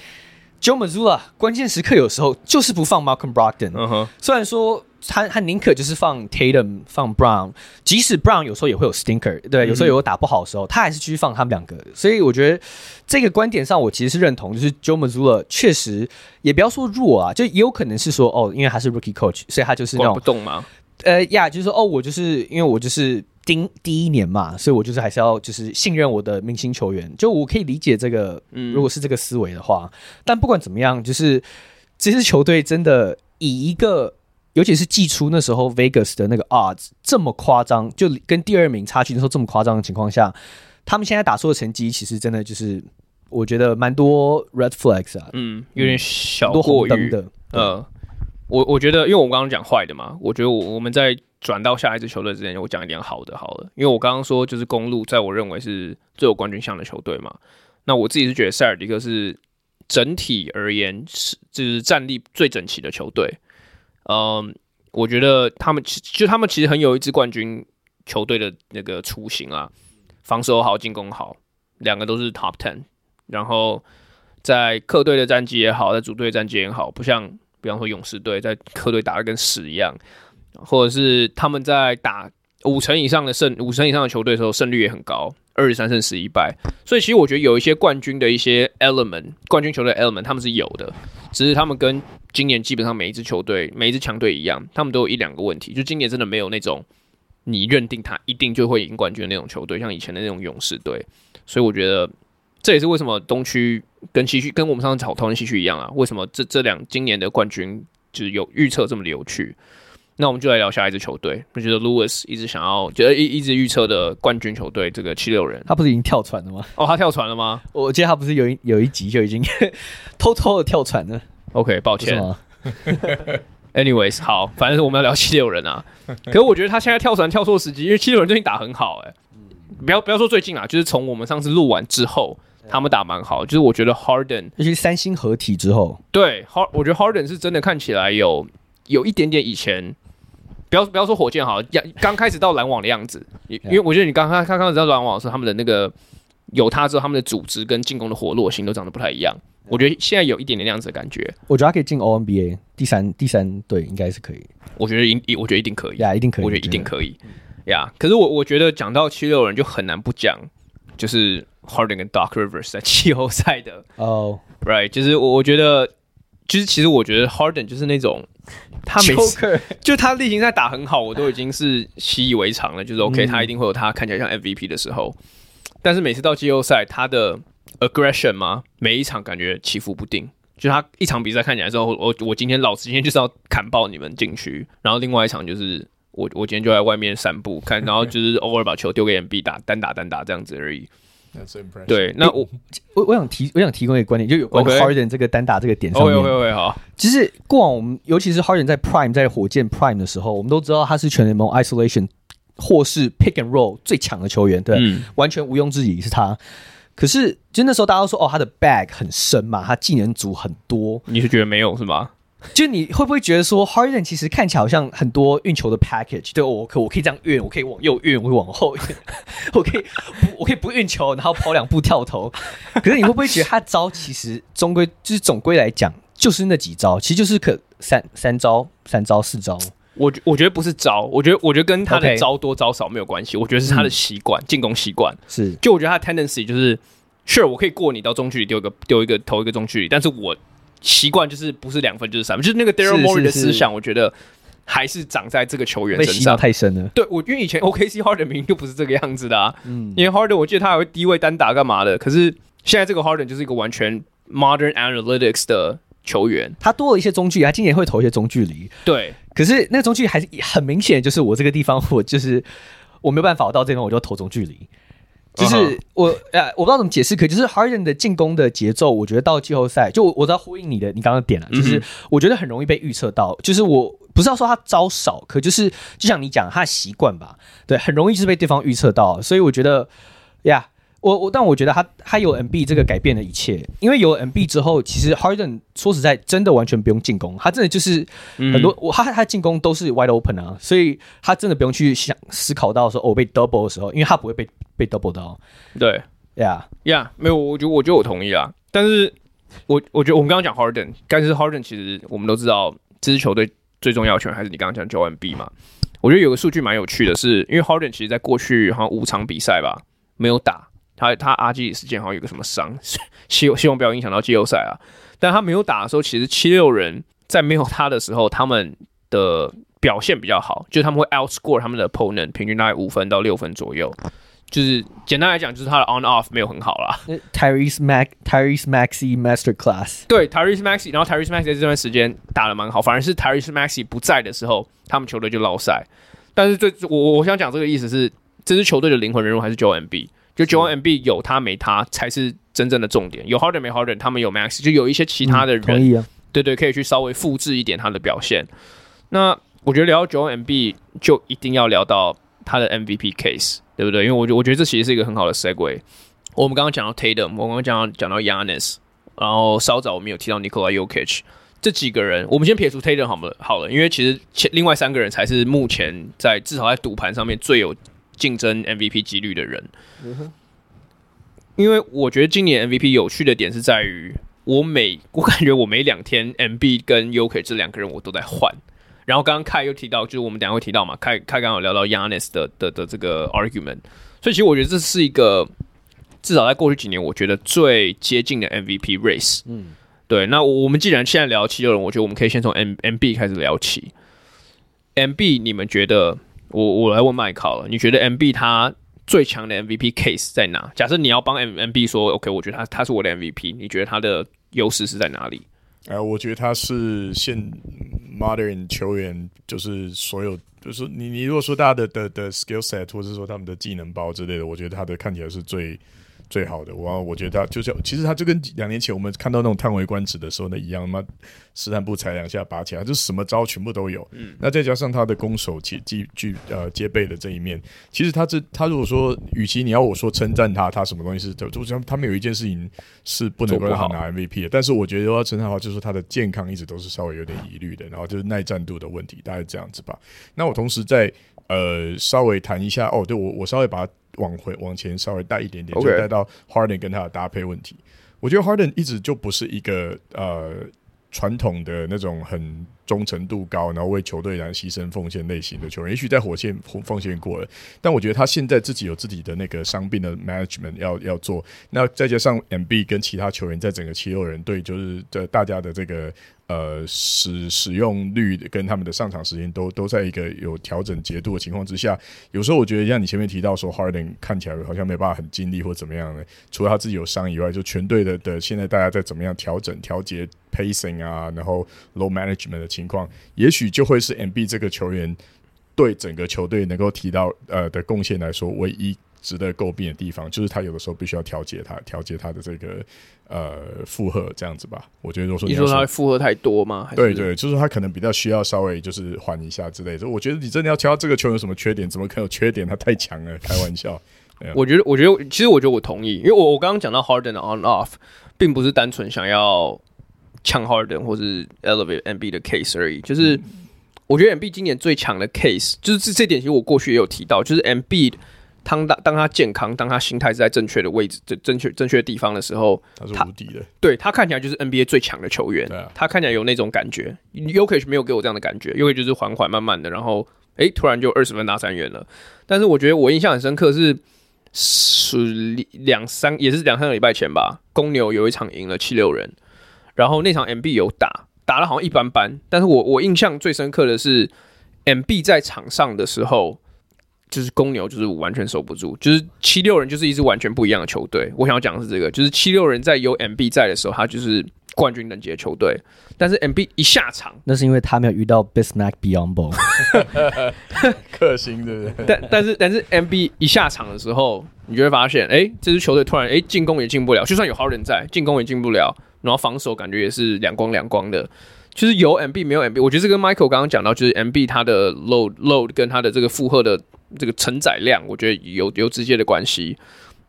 Joe Mazzulla 关键时刻有时候就是不放 Malcolm Brogdon，嗯哼，虽然说。他他宁可就是放 Tatum 放 Brown，即使 Brown 有时候也会有 stinker，对，有时候有打不好的时候，他还是继续放他们两个。所以我觉得这个观点上，我其实是认同，就是 Joe Mazzulla 确实也不要说弱啊，就也有可能是说哦，因为他是 Rookie Coach，所以他就是那种不动吗。呃呀，就是说哦，我就是因为我就是第第一年嘛，所以我就是还是要就是信任我的明星球员，就我可以理解这个，如果是这个思维的话。但不管怎么样，就是这支球队真的以一个。尤其是季初那时候，Vegas 的那个 odds 这么夸张，就跟第二名差距的时候这么夸张的情况下，他们现在打出的成绩，其实真的就是我觉得蛮多 red flags 啊，嗯，有点小过于的。呃，我我觉得，因为我刚刚讲坏的嘛，我觉得我我们在转到下一支球队之前，我讲一点好的好了。因为我刚刚说就是公路，在我认为是最有冠军相的球队嘛，那我自己是觉得塞尔迪克是整体而言是就是战力最整齐的球队。嗯，我觉得他们其就他们其实很有一支冠军球队的那个雏形啊，防守好，进攻好，两个都是 top ten。然后在客队的战绩也好，在主队战绩也好，不像比方说勇士队在客队打得跟屎一样，或者是他们在打五成以上的胜五成以上的球队的时候，胜率也很高，二十三胜十一败。所以其实我觉得有一些冠军的一些 element，冠军球队 element 他们是有的，只是他们跟今年基本上每一支球队、每一支强队一样，他们都有一两个问题。就今年真的没有那种你认定他一定就会赢冠军的那种球队，像以前的那种勇士队。所以我觉得这也是为什么东区跟西区跟我们上次讨讨论西区一样啊。为什么这这两今年的冠军就是有预测这么有趣？那我们就来聊下一支球队。我觉得 Lewis 一直想要，觉得一一直预测的冠军球队，这个七六人，他不是已经跳船了吗？哦，他跳船了吗？我记得他不是有一有一集就已经 偷偷的跳船了。OK，抱歉。Anyways，好，反正我们要聊七六人啊。可是我觉得他现在跳船跳错时机，因为七六人最近打很好，欸，哎，不要不要说最近啊，就是从我们上次录完之后，他们打蛮好。就是我觉得 Harden，尤其是三星合体之后，对，Hard，我觉得 Harden 是真的看起来有有一点点以前，不要不要说火箭好，刚开始到篮网的样子，因为我觉得你刚刚刚刚始到篮网的时候，他们的那个有他之后，他们的组织跟进攻的活络性都长得不太一样。我觉得现在有一点点那样子的感觉。我觉得他可以进 O N B A 第三第三队应该是可以。我觉得一我觉得一定可以呀，yeah, 一定可以。我觉得一定可以呀。Yeah, 可是我我觉得讲到七六人就很难不讲，就是 Harden 跟 Doc Rivers 在季后赛的哦、oh.，Right，就是我我觉得就是其实我觉得 Harden 就是那种他每次就他例行赛打很好，我都已经是习以为常了，就是 OK，、嗯、他一定会有他看起来像 M V P 的时候，但是每次到季后赛他的。aggression 吗？每一场感觉起伏不定，就他一场比赛看起来之后，我我今天老子今天就是要砍爆你们禁区，然后另外一场就是我我今天就在外面散步看，然后就是偶尔把球丢给 M B 打单打单打这样子而已。对，那我我我想提我想提供一个观点，就有关 Harden 这个单打这个点上面。OK OK OK 好，其实过往我们尤其是 Harden 在 Prime 在火箭 Prime 的时候，我们都知道他是全联盟 Isolation 或是 Pick and Roll 最强的球员，对，嗯、完全毋庸置疑是他。可是，就那时候大家都说，哦，他的 bag 很深嘛，他技能组很多。你是觉得没有是吗？就你会不会觉得说，Harden 其实看起来好像很多运球的 package？对，我可我可以这样运，我可以往右运，我可以往后运，我可以我可以不运球，然后跑两步跳投。可是你会不会觉得他招其实终归就是总归来讲就是那几招，其实就是可三三招、三招、四招。我我觉得不是招，我觉得我觉得跟他的招多招少没有关系，我觉得是他的习惯，进攻习惯是。就我觉得他的 tendency 就是，sure 我可以过你到中距离丢一个丢一个投一个中距离，但是我习惯就是不是两分就是三分，就是那个 Daryl Morey 的思想，我觉得还是长在这个球员身上太深了。对，我因为以前 OKC Harden 明明就不是这个样子的啊，嗯，因为 Harden 我记得他还会低位单打干嘛的，可是现在这个 Harden 就是一个完全 modern analytics 的。球员他多了一些中距离，他今年会投一些中距离。对，可是那个中距离还是很明显，就是我这个地方我就是我没有办法，我到这边我就投中距离。就是我呃、uh-huh. 我不知道怎么解释，可就是 Harden 的进攻的节奏，我觉得到季后赛就我我知道呼应你的你刚刚点了，就是我觉得很容易被预测到。就是我不是要说他招少，可就是就像你讲他的习惯吧，对，很容易就是被对方预测到，所以我觉得呀。我我，但我觉得他他有 MB 这个改变了一切，因为有 MB 之后，其实 Harden 说实在真的完全不用进攻，他真的就是很多、嗯、我他他进攻都是 wide open 啊，所以他真的不用去想思考到说哦被 double 的时候，因为他不会被被 double 到。对，Yeah。Yeah，没有，我觉得我觉得我同意啊，但是我我觉得我们刚刚讲 Harden，但是 Harden 其实我们都知道这支球队最重要的球员还是你刚刚讲 Joel Embiid 嘛，我觉得有个数据蛮有趣的是，因为 Harden 其实在过去好像五场比赛吧没有打。他他阿基里斯腱好像有个什么伤，希希望不要影响到季后赛啊。但他没有打的时候，其实七六人在没有他的时候，他们的表现比较好，就是他们会 outscore 他们的 opponent，平均大概五分到六分左右。就是简单来讲，就是他的 on off 没有很好啦。Tyrese Max Tyrese Maxey Master Class，对 Tyrese Maxey，然后 Tyrese Maxey 在这段时间打的蛮好，反而是 Tyrese Maxey 不在的时候，他们球队就落赛。但是最我我想讲这个意思是，这支球队的灵魂人物还是 Joel Embiid。就 Joel Embiid 有他没他才是真正的重点，有 Harden 没 Harden，他们有 Max，就有一些其他的人，嗯啊、对对，可以去稍微复制一点他的表现。那我觉得聊到 Joel Embiid 就一定要聊到他的 MVP case，对不对？因为我觉我觉得这其实是一个很好的 segue。我们刚刚讲到 Tatum，我们刚刚讲到讲到 Giannis，然后稍早我们有提到 Nikola Jokic 这几个人，我们先撇除 Tatum 好了，好了，因为其实前另外三个人才是目前在至少在赌盘上面最有。竞争 MVP 几率的人，因为我觉得今年 MVP 有趣的点是在于，我每我感觉我每两天 MB 跟 UK 这两个人我都在换。然后刚刚凯又提到，就是我们等下会提到嘛，凯凯刚刚有聊到 Giannis 的的的这个 argument，所以其实我觉得这是一个至少在过去几年我觉得最接近的 MVP race。嗯，对。那我们既然现在聊七六人，我觉得我们可以先从 M MB 开始聊起。MB，你们觉得？我我来问麦考了，你觉得 MB 他最强的 MVP case 在哪？假设你要帮 M M B 说，OK，我觉得他他是我的 MVP，你觉得他的优势是在哪里？呃，我觉得他是现 modern 球员，就是所有，就是你你如果说大家的的的 skill set，或者是说他们的技能包之类的，我觉得他的看起来是最。最好的，我我觉得他就像，其实他就跟两年前我们看到那种叹为观止的时候那一样嘛，试探步踩两下拔起来，就什么招全部都有。嗯，那再加上他的攻守接具具呃兼备的这一面，其实他这他如果说，与其你要我说称赞他，他什么东西是就就像他们有一件事情是不能够让他拿 MVP 的，但是我觉得要称赞的话，就是他的健康一直都是稍微有点疑虑的，然后就是耐战度的问题，大概这样子吧。那我同时在呃稍微谈一下哦，对我我稍微把它。往回往前稍微带一点点.就带到 Harden 跟他的搭配问题。我觉得 Harden 一直就不是一个呃传统的那种很忠诚度高，然后为球队然后牺牲奉献类型的球员。也许在火箭奉献过了，但我觉得他现在自己有自己的那个伤病的 management 要要做。那再加上 MB 跟其他球员在整个七六人队，就是这大家的这个。呃，使使用率跟他们的上场时间都都在一个有调整节度的情况之下，有时候我觉得像你前面提到说，Harden 看起来好像没办法很尽力或怎么样的，除了他自己有伤以外，就全队的的现在大家在怎么样调整调节 pacing 啊，然后 low management 的情况，也许就会是 MB 这个球员对整个球队能够提到呃的贡献来说唯一。值得诟病的地方，就是他有的时候必须要调节他，调节他的这个呃负荷，这样子吧。我觉得，如果说你说他负荷太多吗？对对，就是他可能比较需要稍微就是缓一下之类的。我觉得你真的要挑这个球员有什么缺点？怎么可能有缺点？他太强了，开玩笑。我觉得，我觉得，其实我觉得我同意，因为我我刚刚讲到 Harden on off，并不是单纯想要呛 Harden 或是 Elevate NB 的 case 而已。就是、嗯、我觉得 NB 今年最强的 case，就是这这点其实我过去也有提到，就是 NB。当当当他健康，当他心态是在正确的位置、正正确正确的地方的时候，他是无敌的。对他看起来就是 NBA 最强的球员，啊、他看起来有那种感觉。Jokic 没有给我这样的感觉，Jokic 就是缓缓慢慢的，然后哎、欸，突然就二十分大三元了。但是我觉得我印象很深刻是是两三也是两三个礼拜前吧，公牛有一场赢了七六人，然后那场 MB 有打打的好像一般般，但是我我印象最深刻的是 MB 在场上的时候。就是公牛，就是完全守不住。就是七六人，就是一支完全不一样的球队。我想要讲的是这个，就是七六人在有 MB 在的时候，他就是冠军等级的球队。但是 MB 一下场，那是因为他没有遇到 Bismack Biyombo，克星对不对？但但是但是 MB 一下场的时候，你就会发现，哎、欸，这支球队突然，哎、欸，进攻也进不了，就算有 Harden 在，进攻也进不了，然后防守感觉也是两光两光的。就是有 MB 没有 MB，我觉得这跟 Michael 刚刚讲到，就是 MB 他的 load load 跟他的这个负荷的。这个承载量，我觉得有有直接的关系。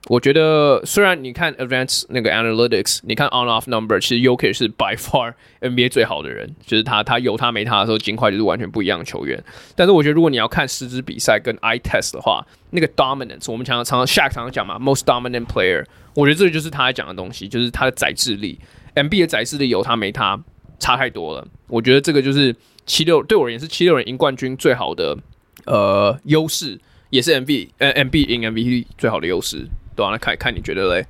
我觉得虽然你看 advanced 那个 analytics，你看 on off number，其实 Jokic 是 by far NBA 最好的人，就是他他有他没他的时候，金块就是完全不一样的球员。但是我觉得如果你要看实质比赛跟 eye test 的话，那个 dominance，我们常常常常 Shaq 常讲嘛，most dominant player，我觉得这个就是他在讲的东西，就是他的宰制力。MB 的宰制力有他没他差太多了。我觉得这个就是七六对我而言是七六人赢冠军最好的。呃，优势也是 MB 呃 MB 赢 MVP 最好的优势，对啊，来看看你觉得嘞？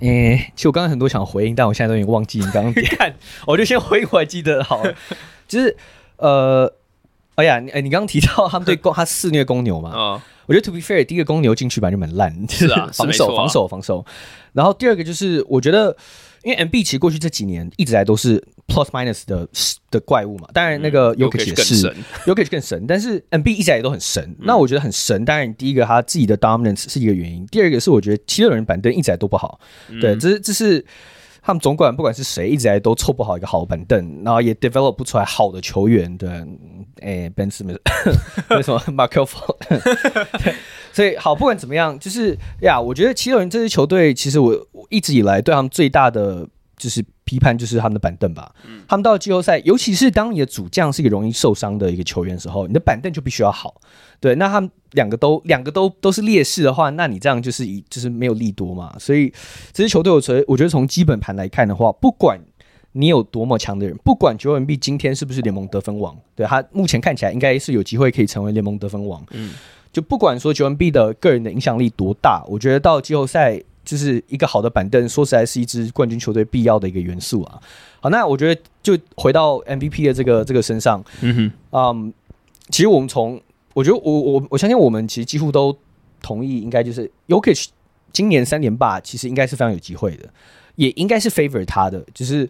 诶、欸，其实我刚刚很多想回应，但我现在都已经忘记你刚刚点，我就先回应我还记得好了，就是呃，哎呀，你你刚刚提到 他们对公他肆虐公牛嘛？啊，我觉得 To be fair，第一个公牛进去本来就蛮烂，是啊，防守防守防守，然后第二个就是我觉得。因为 M B 其实过去这几年一直来都是 plus minus 的的怪物嘛，当然那个 Yokic 也是，Yokic 更神，但是 M B 一直来都很神。嗯、那我觉得很神，当然第一个他自己的 dominance 是一个原因，第二个是我觉得七六人板凳一直来都不好，嗯、对，这是这是他们总管不管是谁一直来都凑不好一个好板凳，然后也 develop 不出来好的球员，对，哎，Ben Simmons 为什么 Markelle Fultz 所以好，不管怎么样，就是呀，我觉得七六人这支球队，其实我我一直以来对他们最大的就是批判，就是他们的板凳吧。嗯，他们到了季后赛，尤其是当你的主将是一个容易受伤的一个球员的时候，你的板凳就必须要好。对，那他们两个都两个都都是劣势的话，那你这样就是以就是没有利多嘛。所以这支球队，我觉得我觉得从基本盘来看的话，不管你有多么强的人，不管 Joel Embiid 今天是不是联盟得分王，对他目前看起来应该是有机会可以成为联盟得分王。嗯。就不管说 Joel 的个人的影响力多大，我觉得到季后赛就是一个好的板凳，说实在是一支冠军球队必要的一个元素啊。好，那我觉得就回到 MVP 的这个这个身上，嗯哼，嗯，其实我们从我觉得我我我相信我们其实几乎都同意，应该就是 Yokich 今年三连霸其实应该是非常有机会的，也应该是 favor 他的。就是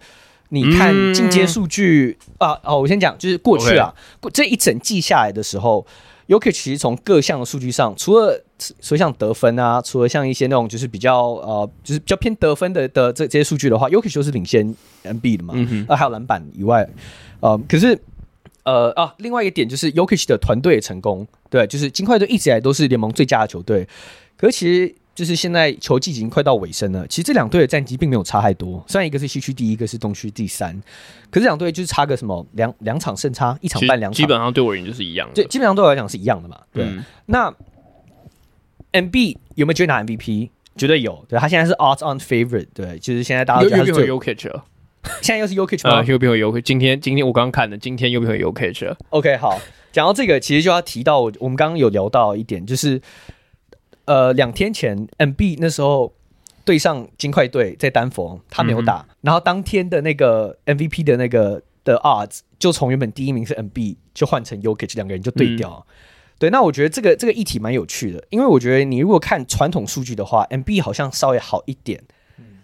你看进阶数据、嗯、啊，哦，我先讲，就是过去啊.这一整季下来的时候。Jokic 其实从各项的数据上，除了说像得分啊，除了像一些那种就是比较呃，就是比较偏得分的的这这些数据的话，Jokic 就是领先 MB 的嘛。啊，还有篮板以外，呃，可是呃啊，另外一个点就是 Jokic 的团队成功，对，就是金块队一直以来都是联盟最佳的球队，可是其实。就是现在球季已经快到尾声了，其实这两队的战绩并没有差太多，虽然一个是西区第一，一个是东区第三，可是两队就是差个什么两两场胜差，一场半两场，基本上对我而言就是一样的，对，基本上对我来讲是一样的嘛。对，嗯、那 MB 有没有机会拿 MVP？绝对有，对他现在是 odds on favorite，对，就是现在大家觉得他是最有 Jokic 现在又是 Jokic 吗？啊，Jokic 和 Jokic，今天今天我刚刚看的，今天 Jokic 和 Jokic。OK，好，讲到这个，其实就要提到我我们刚刚有聊到一点，就是。呃，两天前，MB 那时候对上金块队在丹佛，他没有打，嗯、然后当天的那个 MVP 的那个的 odds 就从原本第一名是 MB 就换成 Jokic，两个人就对调。嗯、对，那我觉得这个这个议题蛮有趣的，因为我觉得你如果看传统数据的话，MB 好像稍微好一点。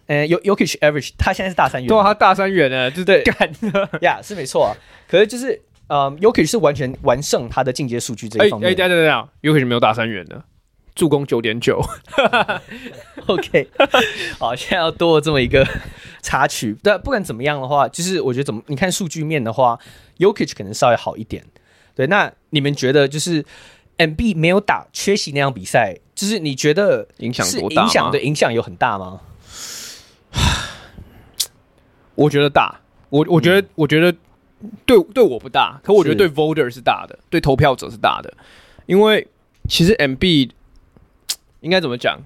嗯，Jokic average 他现在是大三元，对、啊，他大三元呢，对对，干呀，是没错啊。可是就是呃 y o k i c 是完全完胜他的进阶数据这一方面。哎，等等等等 y o k i c 没有大三元的。助攻九点九，OK，好，现在要多了这么一个插曲。但不管怎么样的话，就是我觉得怎么你看数据面的话 y o k i c 可能稍微好一点。对，那你们觉得就是 MB 没有打缺席那场比赛，就是你觉得影响多大？影响的影响有很大吗？我觉得大。我我觉得、嗯、我觉得对对我不大，可我觉得对 voter 是大的，对投票者是大的，因为其实 MB。应该怎么讲？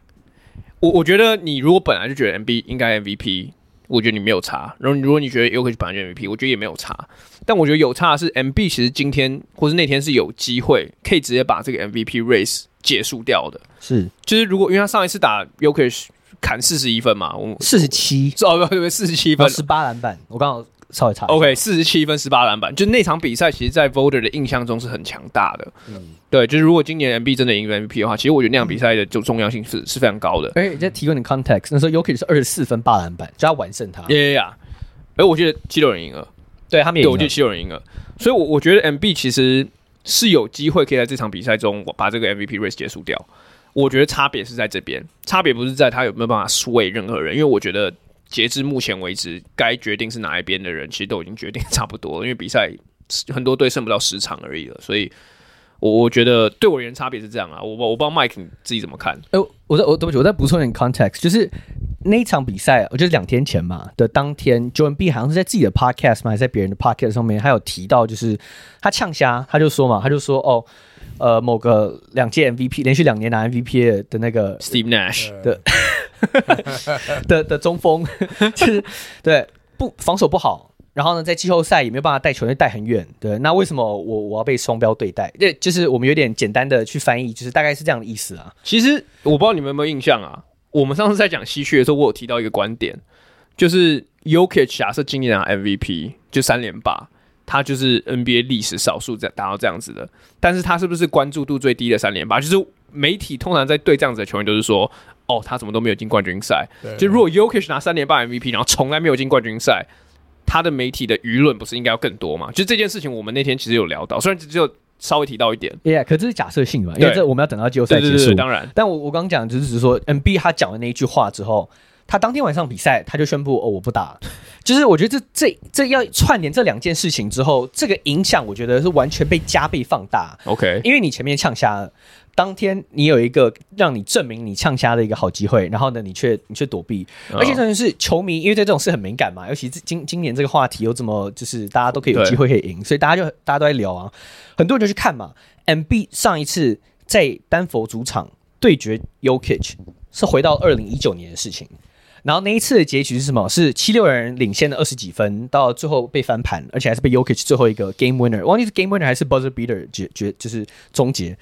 我我觉得你如果本来就觉得 MB 应该 MVP，我觉得你没有差。然后如果你觉得 Jokic 本来就 MVP，我觉得也没有差。但我觉得有差的是 MB 其实今天或是那天是有机会可以直接把这个 MVP race 结束掉的。是，就是如果因为他上一次打 Jokic 砍四十一分嘛，我四十七，哦不对不对，四十七分，十八篮板，我刚好。稍微差，OK，四十七分，十八篮板，就那场比赛，其实，在 Voter 的印象中是很强大的。嗯，对，就是如果今年 MB 真的赢 MVP 的话，其实我觉得那场比赛的就重要性是是非常高的。哎、欸，再提供点 context，那时候 Jokic 是二十四分八篮板，就要完胜他。耶呀，哎，我觉得七六人赢了，对他们也了，对，我觉得七六人赢了，所以，我我觉得 MB 其实是有机会可以在这场比赛中把这个 MVP race 结束掉。我觉得差别是在这边，差别不是在他有没有办法 sway 任何人，因为我觉得。截至目前为止，该决定是哪一边的人，其实都已经决定差不多了。因为比赛很多队剩不到十场而已了，所以我我觉得对我而言差别是这样啊。我我我不知道 Mike 你自己怎么看？哎、我再我对不起，我再补充一点 context，就是那一场比赛，我觉得两天前嘛的当天，John B 好像是在自己的 podcast 嘛，还是在别人的 podcast 上面，他有提到，就是他呛虾，他就说嘛，他就说哦，呃，某个两届 MVP 连续两年拿 MVP 的那个 Steve Nash 的。的的中锋，就是对不防守不好，然后呢，在季后赛也没有办法带球队带很远。对，那为什么我我要被双标对待？对就是我们有点简单的去翻译，就是大概是这样的意思啊。其实我不知道你们有没有印象啊？我们上次在讲西区的时候，我有提到一个观点，就是 y o k i c 假设今年拿 MVP 就三连霸，他就是 NBA 历史少数在达到这样子的。但是他是不是关注度最低的三连霸？就是媒体通常在对这样子的球员都是说。哦，他怎么都没有进冠军赛。就如果 Jokic 拿三连霸 MVP，然后从来没有进冠军赛，他的媒体的舆论不是应该要更多吗？就这件事情，我们那天其实有聊到，虽然只有稍微提到一点。Yeah，可这是假设性嘛？因为这我们要等到季后赛结束。对对对，当然。但我我刚刚讲就是只是说，NB 他讲的那一句话之后，他当天晚上比赛他就宣布哦，我不打。就是我觉得这这这要串联这两件事情之后，这个影响我觉得是完全被加倍放大。OK，因为你前面呛瞎了。当天你有一个让你证明你呛瞎的一个好机会，然后呢，你却你却躲避，而且重点是球迷，因为对这种事很敏感嘛，尤其是今今年这个话题又这么就是大家都可以有机会可以赢，所以大家就大家都在聊啊，很多人就去看嘛。MB 上一次在丹佛主场对决 Yokich 是回到二零一九年的事情，然后那一次的结局是什么？是七六人领先了二十几分，到最后被翻盘，而且还是被 Yokich 最后一个 Game Winner，忘记是 Game Winner 还是 Buzzer Beater 决决就是终结。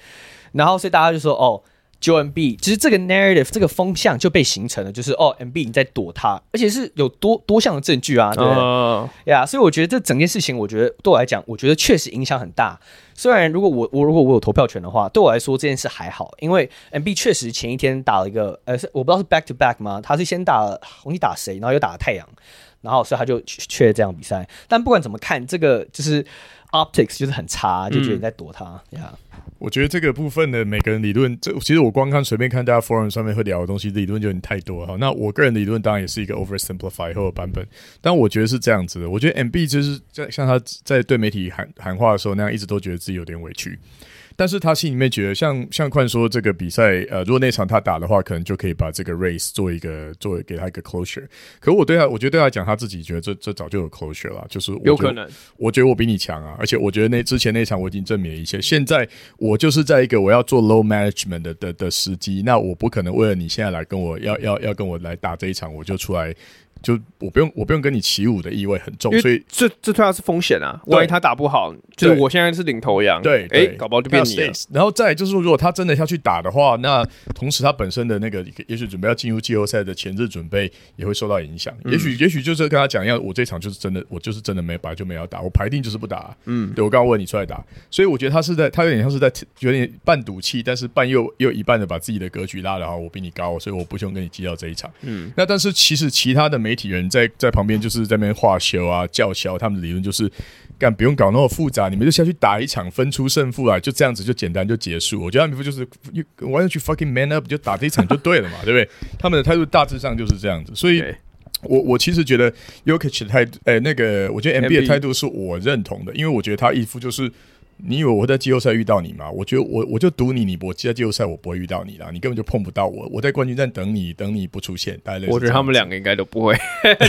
然后，所以大家就说：“哦，Joel Embiid，其实这个 narrative 这个风向就被形成了，就是哦，Embiid 你在躲他，而且是有多多项的证据啊，对不对？呀，所以我觉得这整件事情，我觉得对我来讲，我觉得确实影响很大。虽然如果我我如果我有投票权的话，对我来说这件事还好，因为 Embiid 确实前一天打了一个，呃，我不知道是 back to back 吗？他是先打了，红衣打谁，然后又打了太阳，然后所以他就缺了这场比赛。但不管怎么看，这个就是 optics 就是很差，就觉得你在躲他呀。嗯”我觉得这个部分的每个人理论，这其实我光看随便看大家 forum 上面会聊的东西，理论就有点太多哈。那我个人的理论当然也是一个 oversimplify 后的版本，但我觉得是这样子的。我觉得 MB 就是在像他在对媒体喊喊话的时候那样，一直都觉得自己有点委屈。但是他心里面觉得像，像像宽说这个比赛，呃，如果那场他打的话，可能就可以把这个 race 做一个，做给他一个 closure。可我对他，我觉得对他讲，他自己觉得这这早就有 closure 了，就是我有可能，我觉得我比你强啊，而且我觉得那之前那场我已经证明了一切。现在我就是在一个我要做 low management 的的的时机，那我不可能为了你现在来跟我要要要跟我来打这一场，我就出来。就我不用，我不用跟你起舞的意味很重，所以这这对他是风险啊。万一他打不好，就是我现在是领头羊，对，哎、欸，搞不好就变你了。然后再就是说，如果他真的要去打的话，那同时他本身的那个，也许准备要进入季后赛的前置准备也会受到影响。嗯、也许也许就是跟他讲一样，我这场就是真的，我就是真的没本来就没要打，我排定就是不打。嗯，对我刚刚问你出来打，所以我觉得他是在，他有点像是在有点半赌气，但是半又又一半的把自己的格局拉得好，我比你高，所以我不用跟你计较这一场。嗯，那但是其实其他的媒体人在在。旁边就是在那边画休啊叫嚣，他们的理论就是干不用搞那么复杂，你们就下去打一场，分出胜负啊，就这样子就简单就结束。我觉得他们不就是 Why don't you fucking man up，就打这一场就对了嘛，对不对？他们的态度大致上就是这样子。所以我我其实觉得 Yokich 的态度，哎，那个我觉得 MB 的态度是我认同的，因为我觉得他一副就是你以为我在季后赛遇到你吗？我觉得我我就赌你，你我在季后赛我不会遇到你啦，你根本就碰不到我。我在冠军战等你，等你不出现。大概我觉得他们两个应该都不会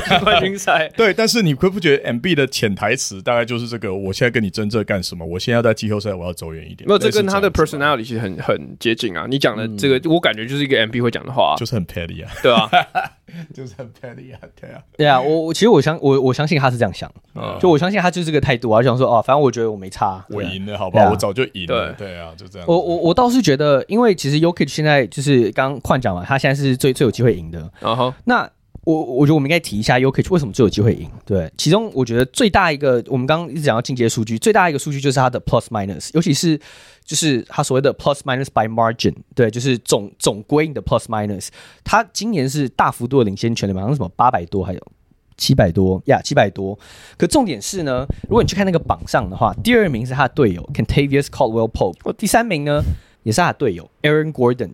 进 冠军赛。对，但是你会不觉得 MB 的潜台词大概就是这个？我现在跟你争这干什么？我现在要在季后赛，我要走远一点。没有，这跟他的 personality 其实很很接近啊。你讲的这个，嗯、我感觉就是一个 MB 会讲的话，就是很 petty 啊，对啊，就是很 petty 啊，对啊，对啊。我我其实我相我我相信他是这样想，嗯、就我相信他就是这个态度啊，就想说哦，反正我觉得我没差，我赢了，好不好？啊、我早就赢了，对，对啊，就这样。我我我倒是觉得，因为其实 Yokic 现在就是刚换讲完，他现在是最最有机会赢的。然后、uh. 那我我觉得我们应该提一下 UK 为什么最有机会赢？对，其中我觉得最大一个，我们刚刚一直讲到进阶数据，最大一个数据就是他的 plus minus，尤其是就是他所谓的 plus minus by margin，对，就是总总归你的 plus minus，他今年是大幅度的领先全联盟，好像什么八百多还有。七百多呀，七百多。可重点是呢，如果你去看那个榜上的话，第二名是他的队友 Kentavious Caldwell Pope，第三名呢也是他的队友 Aaron Gordon。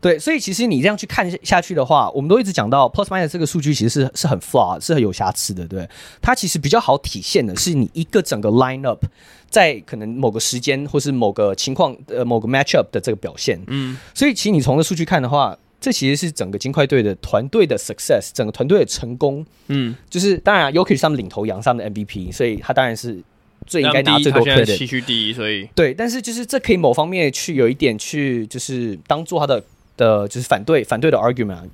对，所以其实你这样去看下去的话，我们都一直讲到 plus minus 这个数据其实是是很 flaw，是很有瑕疵的。对，它其实比较好体现的是你一个整个 lineup 在可能某个时间或是某个情况呃某个 matchup 的这个表现。嗯，所以其实你从这数据看的话。这其实是整个金块队的团队的 success，整个团队的成功。嗯，就是当然，Jokic 是他们领头羊上的 MVP，所以他当然是最应该拿最多 credit 的。西区第一，所以对，但是就是这可以某方面去有一点去，就是当做他的的，就是反对反对的 argument。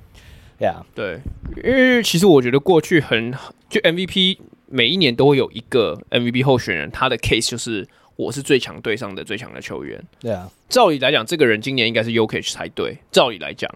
Yeah，对，因为其实我觉得过去很就 MVP 每一年都会有一个 MVP 候选人，他的 case 就是。我是最强队上的最强的球员。对啊，照理来讲，这个人今年应该是 Jokic 才对。照理来讲，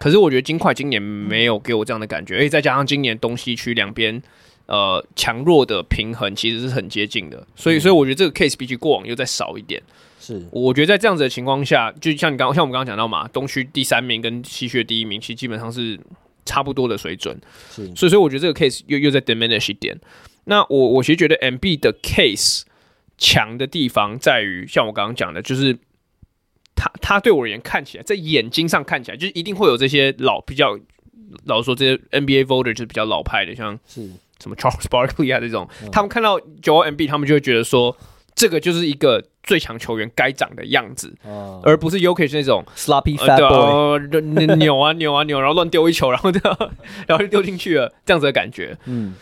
可是我觉得金块今年没有给我这样的感觉。而且再加上今年东西区两边呃强弱的平衡其实是很接近的，所以所以我觉得这个 case 比起过往又再少一点。是，我觉得在这样子的情况下，就像你刚像我们刚刚讲到嘛，东区第三名跟西区第一名其实基本上是差不多的水准。是，所以所以我觉得这个 case 又又在 diminish 一点。那我我其实觉得 MB 的 case。强的地方在于，像我刚刚讲的，就是他他对我而言看起来，在眼睛上看起来，就是一定会有这些老比较老实说这些 NBA voter 就是比较老派的，像是什么 Charles Barkley 啊这种，嗯、他们看到九号 MB，他们就会觉得说，这个就是一个最强球员该长的样子，嗯、而不是 Jokic 那种 sloppy fat boy，呃、扭啊扭啊扭，然后乱丢一球，然后就 然后就丢进去了，这样子的感觉，嗯。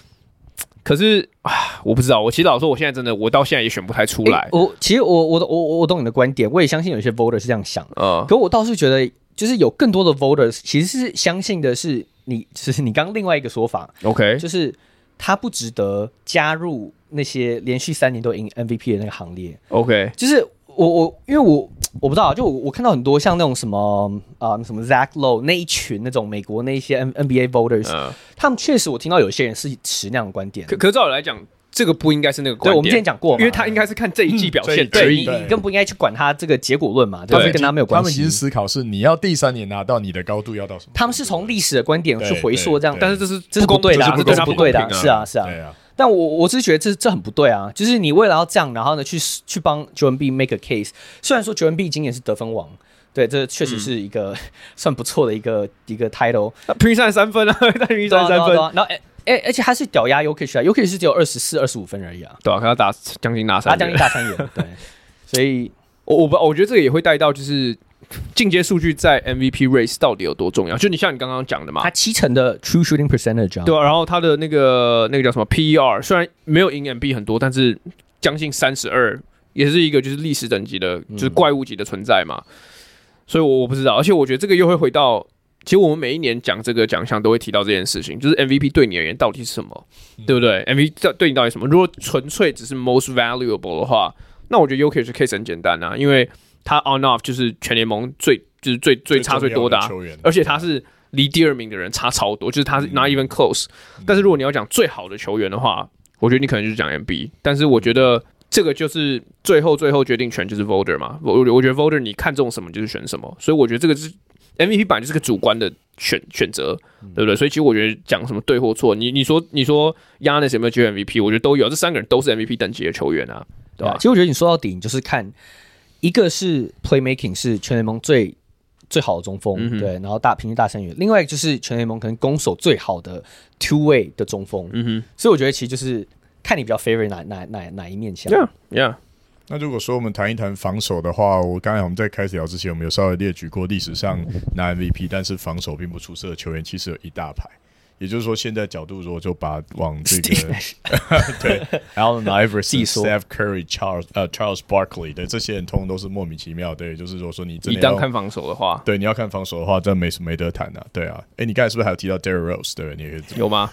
可是啊，我不知道。我其实老实说，我现在真的，我到现在也选不太出来。欸、我其实我我我我懂你的观点，我也相信有些 voter 是这样想。嗯，可我倒是觉得，就是有更多的 voters 其实是相信的是你，就是你刚刚另外一个说法。OK，就是他不值得加入那些连续三年都赢 MVP 的那个行列。OK，就是。我我因为我我不知道，就我我看到很多像那种什么啊、呃、什么 Zach Lowe 那一群那种美国那些 N NBA voters，、呃、他们确实我听到有些人是持那样的观点。可可照理来讲，这个不应该是那个观点。对，我们之前讲过，因为他应该是看这一季表现，对，你你更不应该去管他这个结果论嘛，对，跟他没有关系。他们其实思考是你要第三年拿到你的高度要到什么？他们是从历史的观点去回溯这样，但是这是这是不对的，这是不对的，啊是啊是啊。但我我是觉得这这很不对啊！就是你为了要这样，然后呢去去帮 Joel Embiid make a case。虽然说 Joel Embiid 今年是得分王，对，这确实是一个算不错的一个一个 title。平三十三分啊，平三十三分。然后哎哎，而且他是屌压 Jokic 啊，Jokic 是只有二十四、二十五分而已啊。对啊，他要打将近拿三，他将近打三元。对，所以我我不我觉得这个也会带到就是。进阶数据在 MVP race 到底有多重要？就你像你刚刚讲的嘛，他七成的 true shooting percentage，对啊，然后他的那个那个叫什么 PER，虽然没有赢 MB 很多，但是将近三十二，也是一个就是历史等级的，就是怪物级的存在嘛。嗯、所以我我不知道，而且我觉得这个又会回到，其实我们每一年讲这个奖项都会提到这件事情，就是 MVP 对你而言到底是什么，嗯、对不对？MVP 对你到底什么？如果纯粹只是 most valuable 的话，那我觉得 Jokic case 很简单啊，因为。他 on off 就是全联盟最就是最最差最多的，啊，的而且他是离第二名的人差超多，就是他是 not even close。嗯、但是如果你要讲最好的球员的话，我觉得你可能就是讲 MB。但是我觉得这个就是最后最后决定权就是 voter 嘛。我我觉得 voter 你看中什么就是选什么，所以我觉得这个是 MVP 版就是个主观的选选择，对不对？所以其实我觉得讲什么对或错，你你说你说 Giannis 有没有机会 MVP？我觉得都有，这三个人都是 MVP 等级的球员啊，对吧？其实我觉得你说到底，你就是看。一个是 playmaking 是全联盟最最好的中锋，嗯、对，然后大平均大三元。另外一个就是全联盟可能攻守最好的 two way 的中锋，嗯哼。所以我觉得其实就是看你比较 favorite 哪哪哪哪一面强。Yeah, yeah. 那如果说我们谈一谈防守的话，我刚才我们在开始聊之前，我们有稍微列举过历史上拿 MVP，但是防守并不出色的球员，其实有一大排。也就是说，现在角度如果就把往这个 对，Allen Iverson、Steph Curry、Charles 呃 Charles Barkley 的这些人，通通都是莫名其妙。对，就是如果说你真的一旦看防守的话，对，你要看防守的话，真没什么没得谈的。对啊，哎，你刚才是不是还有提到 Derrick Rose？对，你有吗？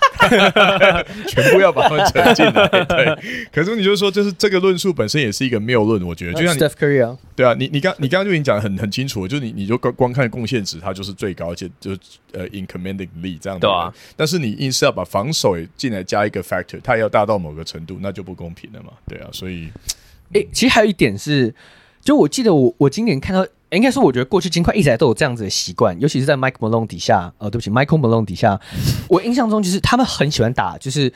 全部要把他们扯进来。对，可是你就是说，就是这个论述本身也是一个谬论。我觉得，就像 Steph Curry 啊，对啊，你你刚你刚刚就已经讲得很很清楚，就是你你就光光看贡献值，它就是最高，而且就呃 in commanding league 这样对啊。但是你硬是要把防守也进来加一个 factor，它也要大到某个程度，那就不公平了嘛？对啊，所以，诶、欸，其实还有一点是，就我记得我我今年看到，应该说我觉得过去金块一直来都有这样子的习惯，尤其是在 Mike Malone 底下，呃，对不起，Michael Malone 底下，我印象中就是他们很喜欢打，就是。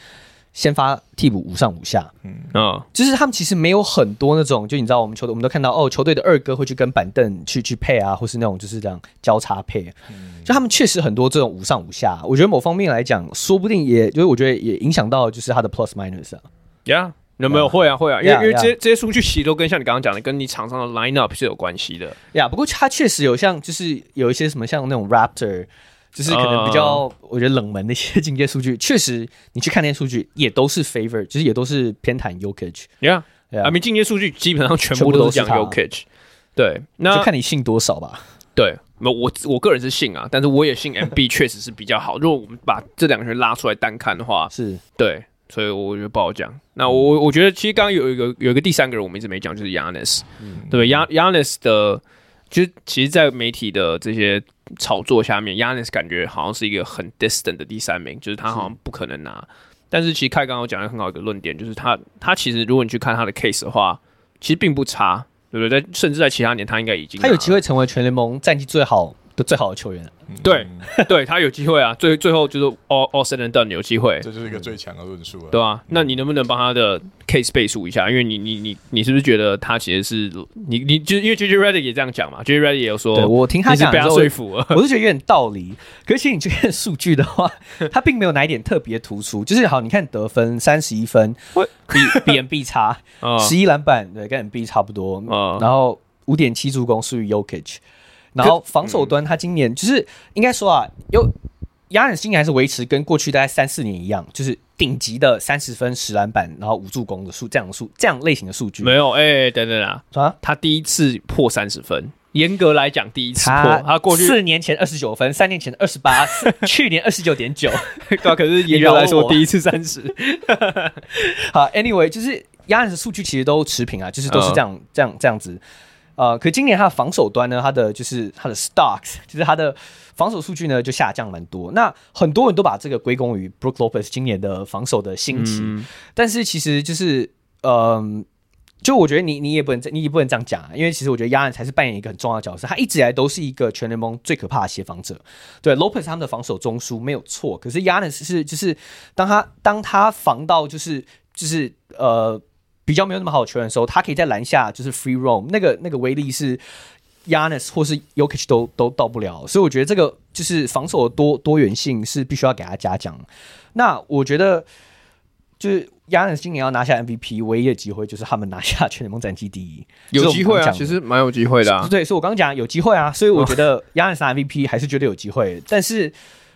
先发替补五上五下，嗯啊，就是他们其实没有很多那种，就你知道，我们球队我们都看到哦，球队的二哥会去跟板凳去去配啊，或是那种就是这样交叉配，嗯、就他们确实很多这种五上五下。我觉得某方面来讲，说不定也就是我觉得也影响到就是他的 plus minus 啊。呀，有没有会啊会啊？因为因为这些这些数据其实都跟像你刚刚讲的，跟你场上的 line up 是有关系的。呀，不过他确实有像就是有一些什么像那种 Raptor。就是可能比较，我觉得冷门的一些进阶数据，确实你去看那些数据，也都是 favor，就是也都是偏袒 Jokic。Yeah，I mean 进阶数据基本上全部都是讲 Jokic。对，那就看你信多少吧。对，那我我个人是信啊，但是我也信 MB 确实是比较好。如果我们把这两个人拉出来单看的话，是对，所以我觉得不好讲。那我我觉得其实刚刚有一个有一个第三个人我们一直没讲，就是 Giannis。嗯，对，Giannis 的。就其实，在媒体的这些炒作下面，Yannis 感觉好像是一个很 distant 的第三名，就是他好像不可能拿。但是其实凯刚刚讲的很好一个论点，就是他他其实如果你去看他的 case 的话，其实并不差，对不对？在甚至在其他年，他应该已经他有机会成为全联盟战绩最好的最好的球员。对，对他有机会啊，最最后就是 all all said and done 有机会，这就是一个最强的论述了，对啊，那你能不能帮他的 case 背书一下？因为你你你你是不是觉得他其实是你你就因为 JJ Redick 也这样讲嘛，JJ Redick 也有说，我听他讲被他说服了，我是觉得有点道理。可是其实你去看数据的话，他并没有哪一点特别突出，就是好，你看得分三十一分，比比 NB 差，十一篮板对，跟 NB 差不多，然后五点七助攻属于 Jokic。然后防守端，他今年就是应该说啊，有亚人今年还是维持跟过去大概三四年一样，就是顶级的三十分、十篮板，然后五助攻的数这样的数这样类型的数据。没有，哎、欸，等等啊，啊，他第一次破三十分，严格来讲第一次破，他，他过去四年前二十九分，三年前二十八，去年二十九点九，对啊，可是严格来说第一次三十。好，Anyway，就是亚人的数据其实都持平啊，就是都是这样、嗯、这样这样子。呃，可今年他的防守端呢，他的就是他的 stocks，就是他的防守数据呢就下降蛮多。那很多人都把这个归功于 Brook Lopez 今年的防守的兴起，嗯、但是其实就是，嗯、呃，就我觉得你你也不能你也不能这样讲啊，因为其实我觉得亚人才是扮演一个很重要的角色，他一直以来都是一个全联盟最可怕的协防者。对，Lopez 他们的防守中枢没有错，可是亚人是就是当他当他防到就是就是呃。比较没有那么好的球员的时候，他可以在篮下就是 free roam，那个那个威力是 Giannis 或是 Jokic 都都到不了，所以我觉得这个就是防守的多多元性是必须要给他嘉奖。那我觉得就是 Giannis 今年要拿下 MVP 唯一的机会就是他们拿下全联盟战绩第一，有机会啊，其实蛮有机会的、啊。对，所以我刚刚讲有机会啊，所以我觉得 Giannis 拿 MVP 还是绝对有机会。但是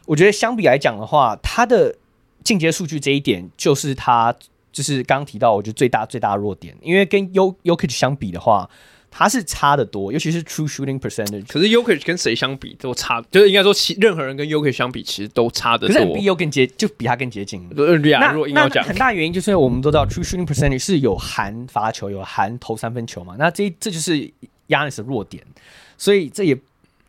我觉得相比来讲的话，他的进阶数据这一点就是他。就是刚刚提到，我觉得最大最大的弱点，因为跟 Jokic 相比的话，他是差得多，尤其是 True Shooting Percentage。可是 Jokic 跟谁相比都差，就是应该说，其任何人跟 y o k i c 相比，其实都差的多。可是 MB 又更接，就比他更接近。呃，那那很大原因就是我们都知道 True Shooting Percentage 是有含罚球，有含投三分球嘛。那这这就是 Giannis 的弱点，所以这也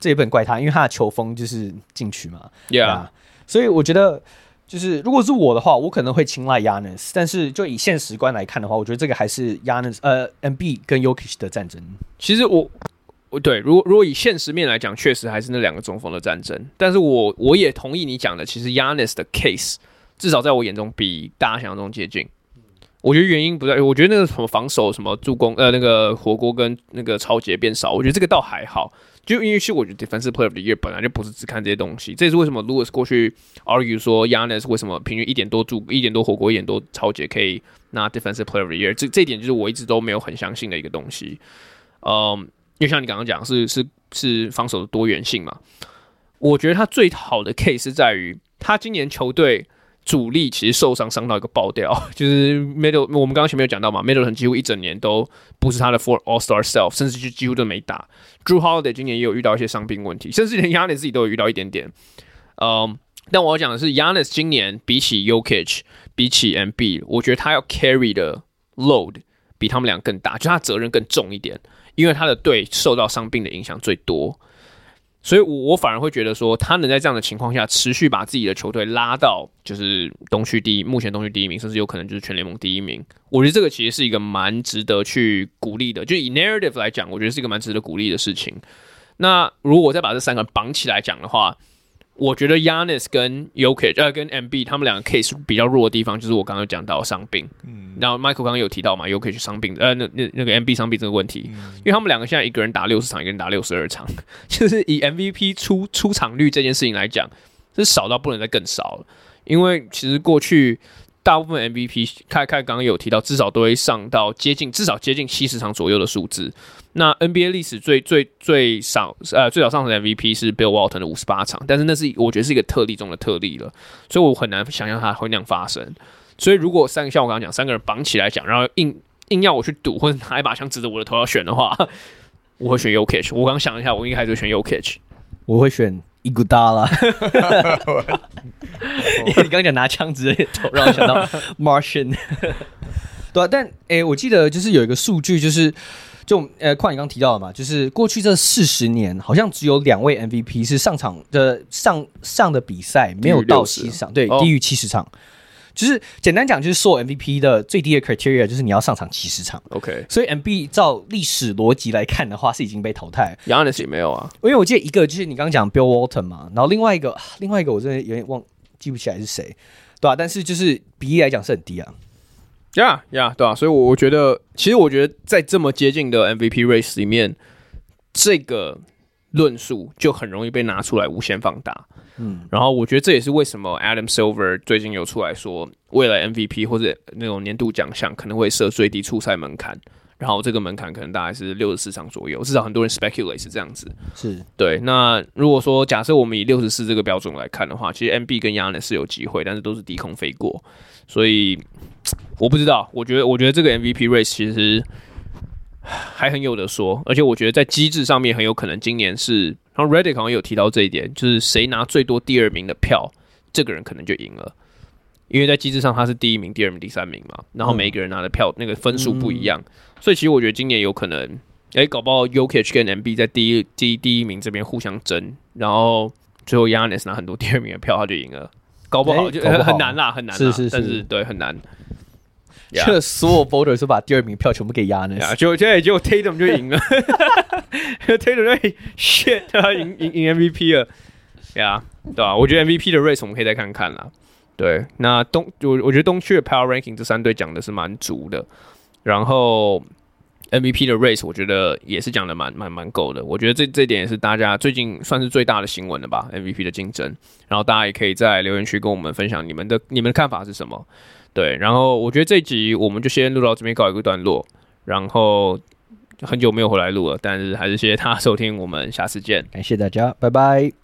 这也不能怪他，因为他的球风就是禁区嘛。Yeah，所以我觉得。就是如果是我的话，我可能会青睐 Yanis，但是就以现实观来看的话，我觉得这个还是 Yanis 呃，MB 跟 Yokish 的战争。其实我我对，如果如果以现实面来讲，确实还是那两个中锋的战争。但是我我也同意你讲的，其实 Yanis 的 case 至少在我眼中比大家想象中接近。我觉得原因不在，我觉得那个什么防守、什么助攻，呃，那个火锅跟那个抄截变少，我觉得这个倒还好。就因为是我觉得 Defensive Player of the Year 本来就不是只看这些东西，这也是为什么 Lewis 过去 argue 说 Yanis 为什么平均一点多助一点多火锅一点多超级可以拿 Defensive Player of the Year，这这一点就是我一直都没有很相信的一个东西。嗯，因为像你刚刚讲是是是防守的多元性嘛，我觉得他最好的 case 是在于他今年球队。主力其实受伤伤到一个爆掉，就是 Middle，我们刚刚前面有讲到嘛，Middle 很几乎一整年都不是他的 For All Star Self，甚至就几乎都没打。Drew Holiday 今年也有遇到一些伤病问题，甚至连 Yanis 自己都有遇到一点点。嗯，但我要讲的是，Yanis 今年比起 Jokic，比起 Mb，我觉得他要 carry 的 load 比他们俩更大，就他责任更重一点，因为他的队受到伤病的影响最多。所以，我我反而会觉得说，他能在这样的情况下持续把自己的球队拉到就是东区第一，目前东区第一名，甚至有可能就是全联盟第一名。我觉得这个其实是一个蛮值得去鼓励的。就以 narrative 来讲，我觉得是一个蛮值得鼓励的事情。那如果再把这三个绑起来讲的话，我觉得 Giannis 跟 Yokic 呃跟 Embiid 他们两个 case 比较弱的地方，就是我刚刚讲到伤病。嗯，然后 Michael 刚刚有提到嘛，Yokic 伤病，呃，那那那个 Embiid 伤病这个问题，嗯、因为他们两个现在一个人打六十场，一个人打六十二场，就是以 MVP 出出场率这件事情来讲，是少到不能再更少了。因为其实过去。大部分 MVP 看看刚刚有提到，至少都会上到接近至少接近七十场左右的数字。那 NBA 历史最最最少呃最早上场的 MVP 是 Bill Walton 的五十八场，但是那是我觉得是一个特例中的特例了，所以我很难想象它会那样发生。所以如果三个像我刚刚讲三个人绑起来讲，然后硬硬要我去赌或者拿一把枪指着我的头要选的话，我会选 Jokic。我刚想一下，我应该还是选 Jokic。我会选。伊古达拉，因为你刚讲拿枪直接头，让我想到 Martian，对啊，但诶、欸，我记得就是有一个数据，就是就呃，况你刚提到的嘛，就是过去这四十年，好像只有两位 MVP 是上场的上上的比赛没有到七十场，对，低于七十场。就是简单讲，就是说 MVP 的最低的 criteria 就是你要上场七十场。OK，所以 Embiid 照历史逻辑来看的话，是已经被淘汰。Giannis 也没有啊，因为我记得一个就是你刚刚讲 Bill Walton 嘛，然后另外一个另外一个我真的有点忘记不起来是谁，对吧、啊？但是就是比例来讲是很低啊。呀呀，对啊，所以我我觉得，其实我觉得在这么接近的 MVP race 里面，这个论述就很容易被拿出来无限放大。嗯，然后我觉得这也是为什么 Adam Silver 最近有出来说，未来 MVP 或者那种年度奖项可能会设最低初赛门槛，然后这个门槛可能大概是六十四场左右，至少很多人 speculate 是这样子。是对。那如果说假设我们以六十四这个标准来看的话，其实 Embiid 跟 Giannis 是有机会，但是都是低空飞过，所以我不知道。我觉得，我觉得这个 MVP race 其实还很有得说，而且我觉得在机制上面很有可能今年是。然后 Reddit 好像有提到这一点，就是谁拿最多第二名的票，这个人可能就赢了，因为在机制上他是第一名、第二名、第三名嘛。然后每一个人拿的票那个分数不一样，嗯、所以其实我觉得今年有可能，哎，搞不好 Jokic 跟 Embiid 在第一、第一第一名这边互相争，然后最后 Giannis 拿很多第二名的票，他就赢了。搞不好就很很难啦，很难啦，是是是，但是对很难。这所有 voters 都把第二名票全部给 Giannis，就现在就 Tatum 就赢了，Tatum 就 shit 他赢赢赢 MVP 了，呀，对吧？我觉得 MVP 的 race 我们可以再看看啦。对，那东我我觉得东区的 Power Ranking 这三队讲的是蛮足的，然后 MVP 的 race 我觉得也是讲的蛮蛮蛮够的。我觉得这这点也是大家最近算是最大的新闻了吧？MVP 的竞争，然后大家也可以在留言区跟我们分享你们的你们的看法是什么。对，然后我觉得这一集我们就先录到这边告一个段落，然后很久没有回来录了，但是还是谢谢大家收听，我们下次见，感谢大家，拜拜。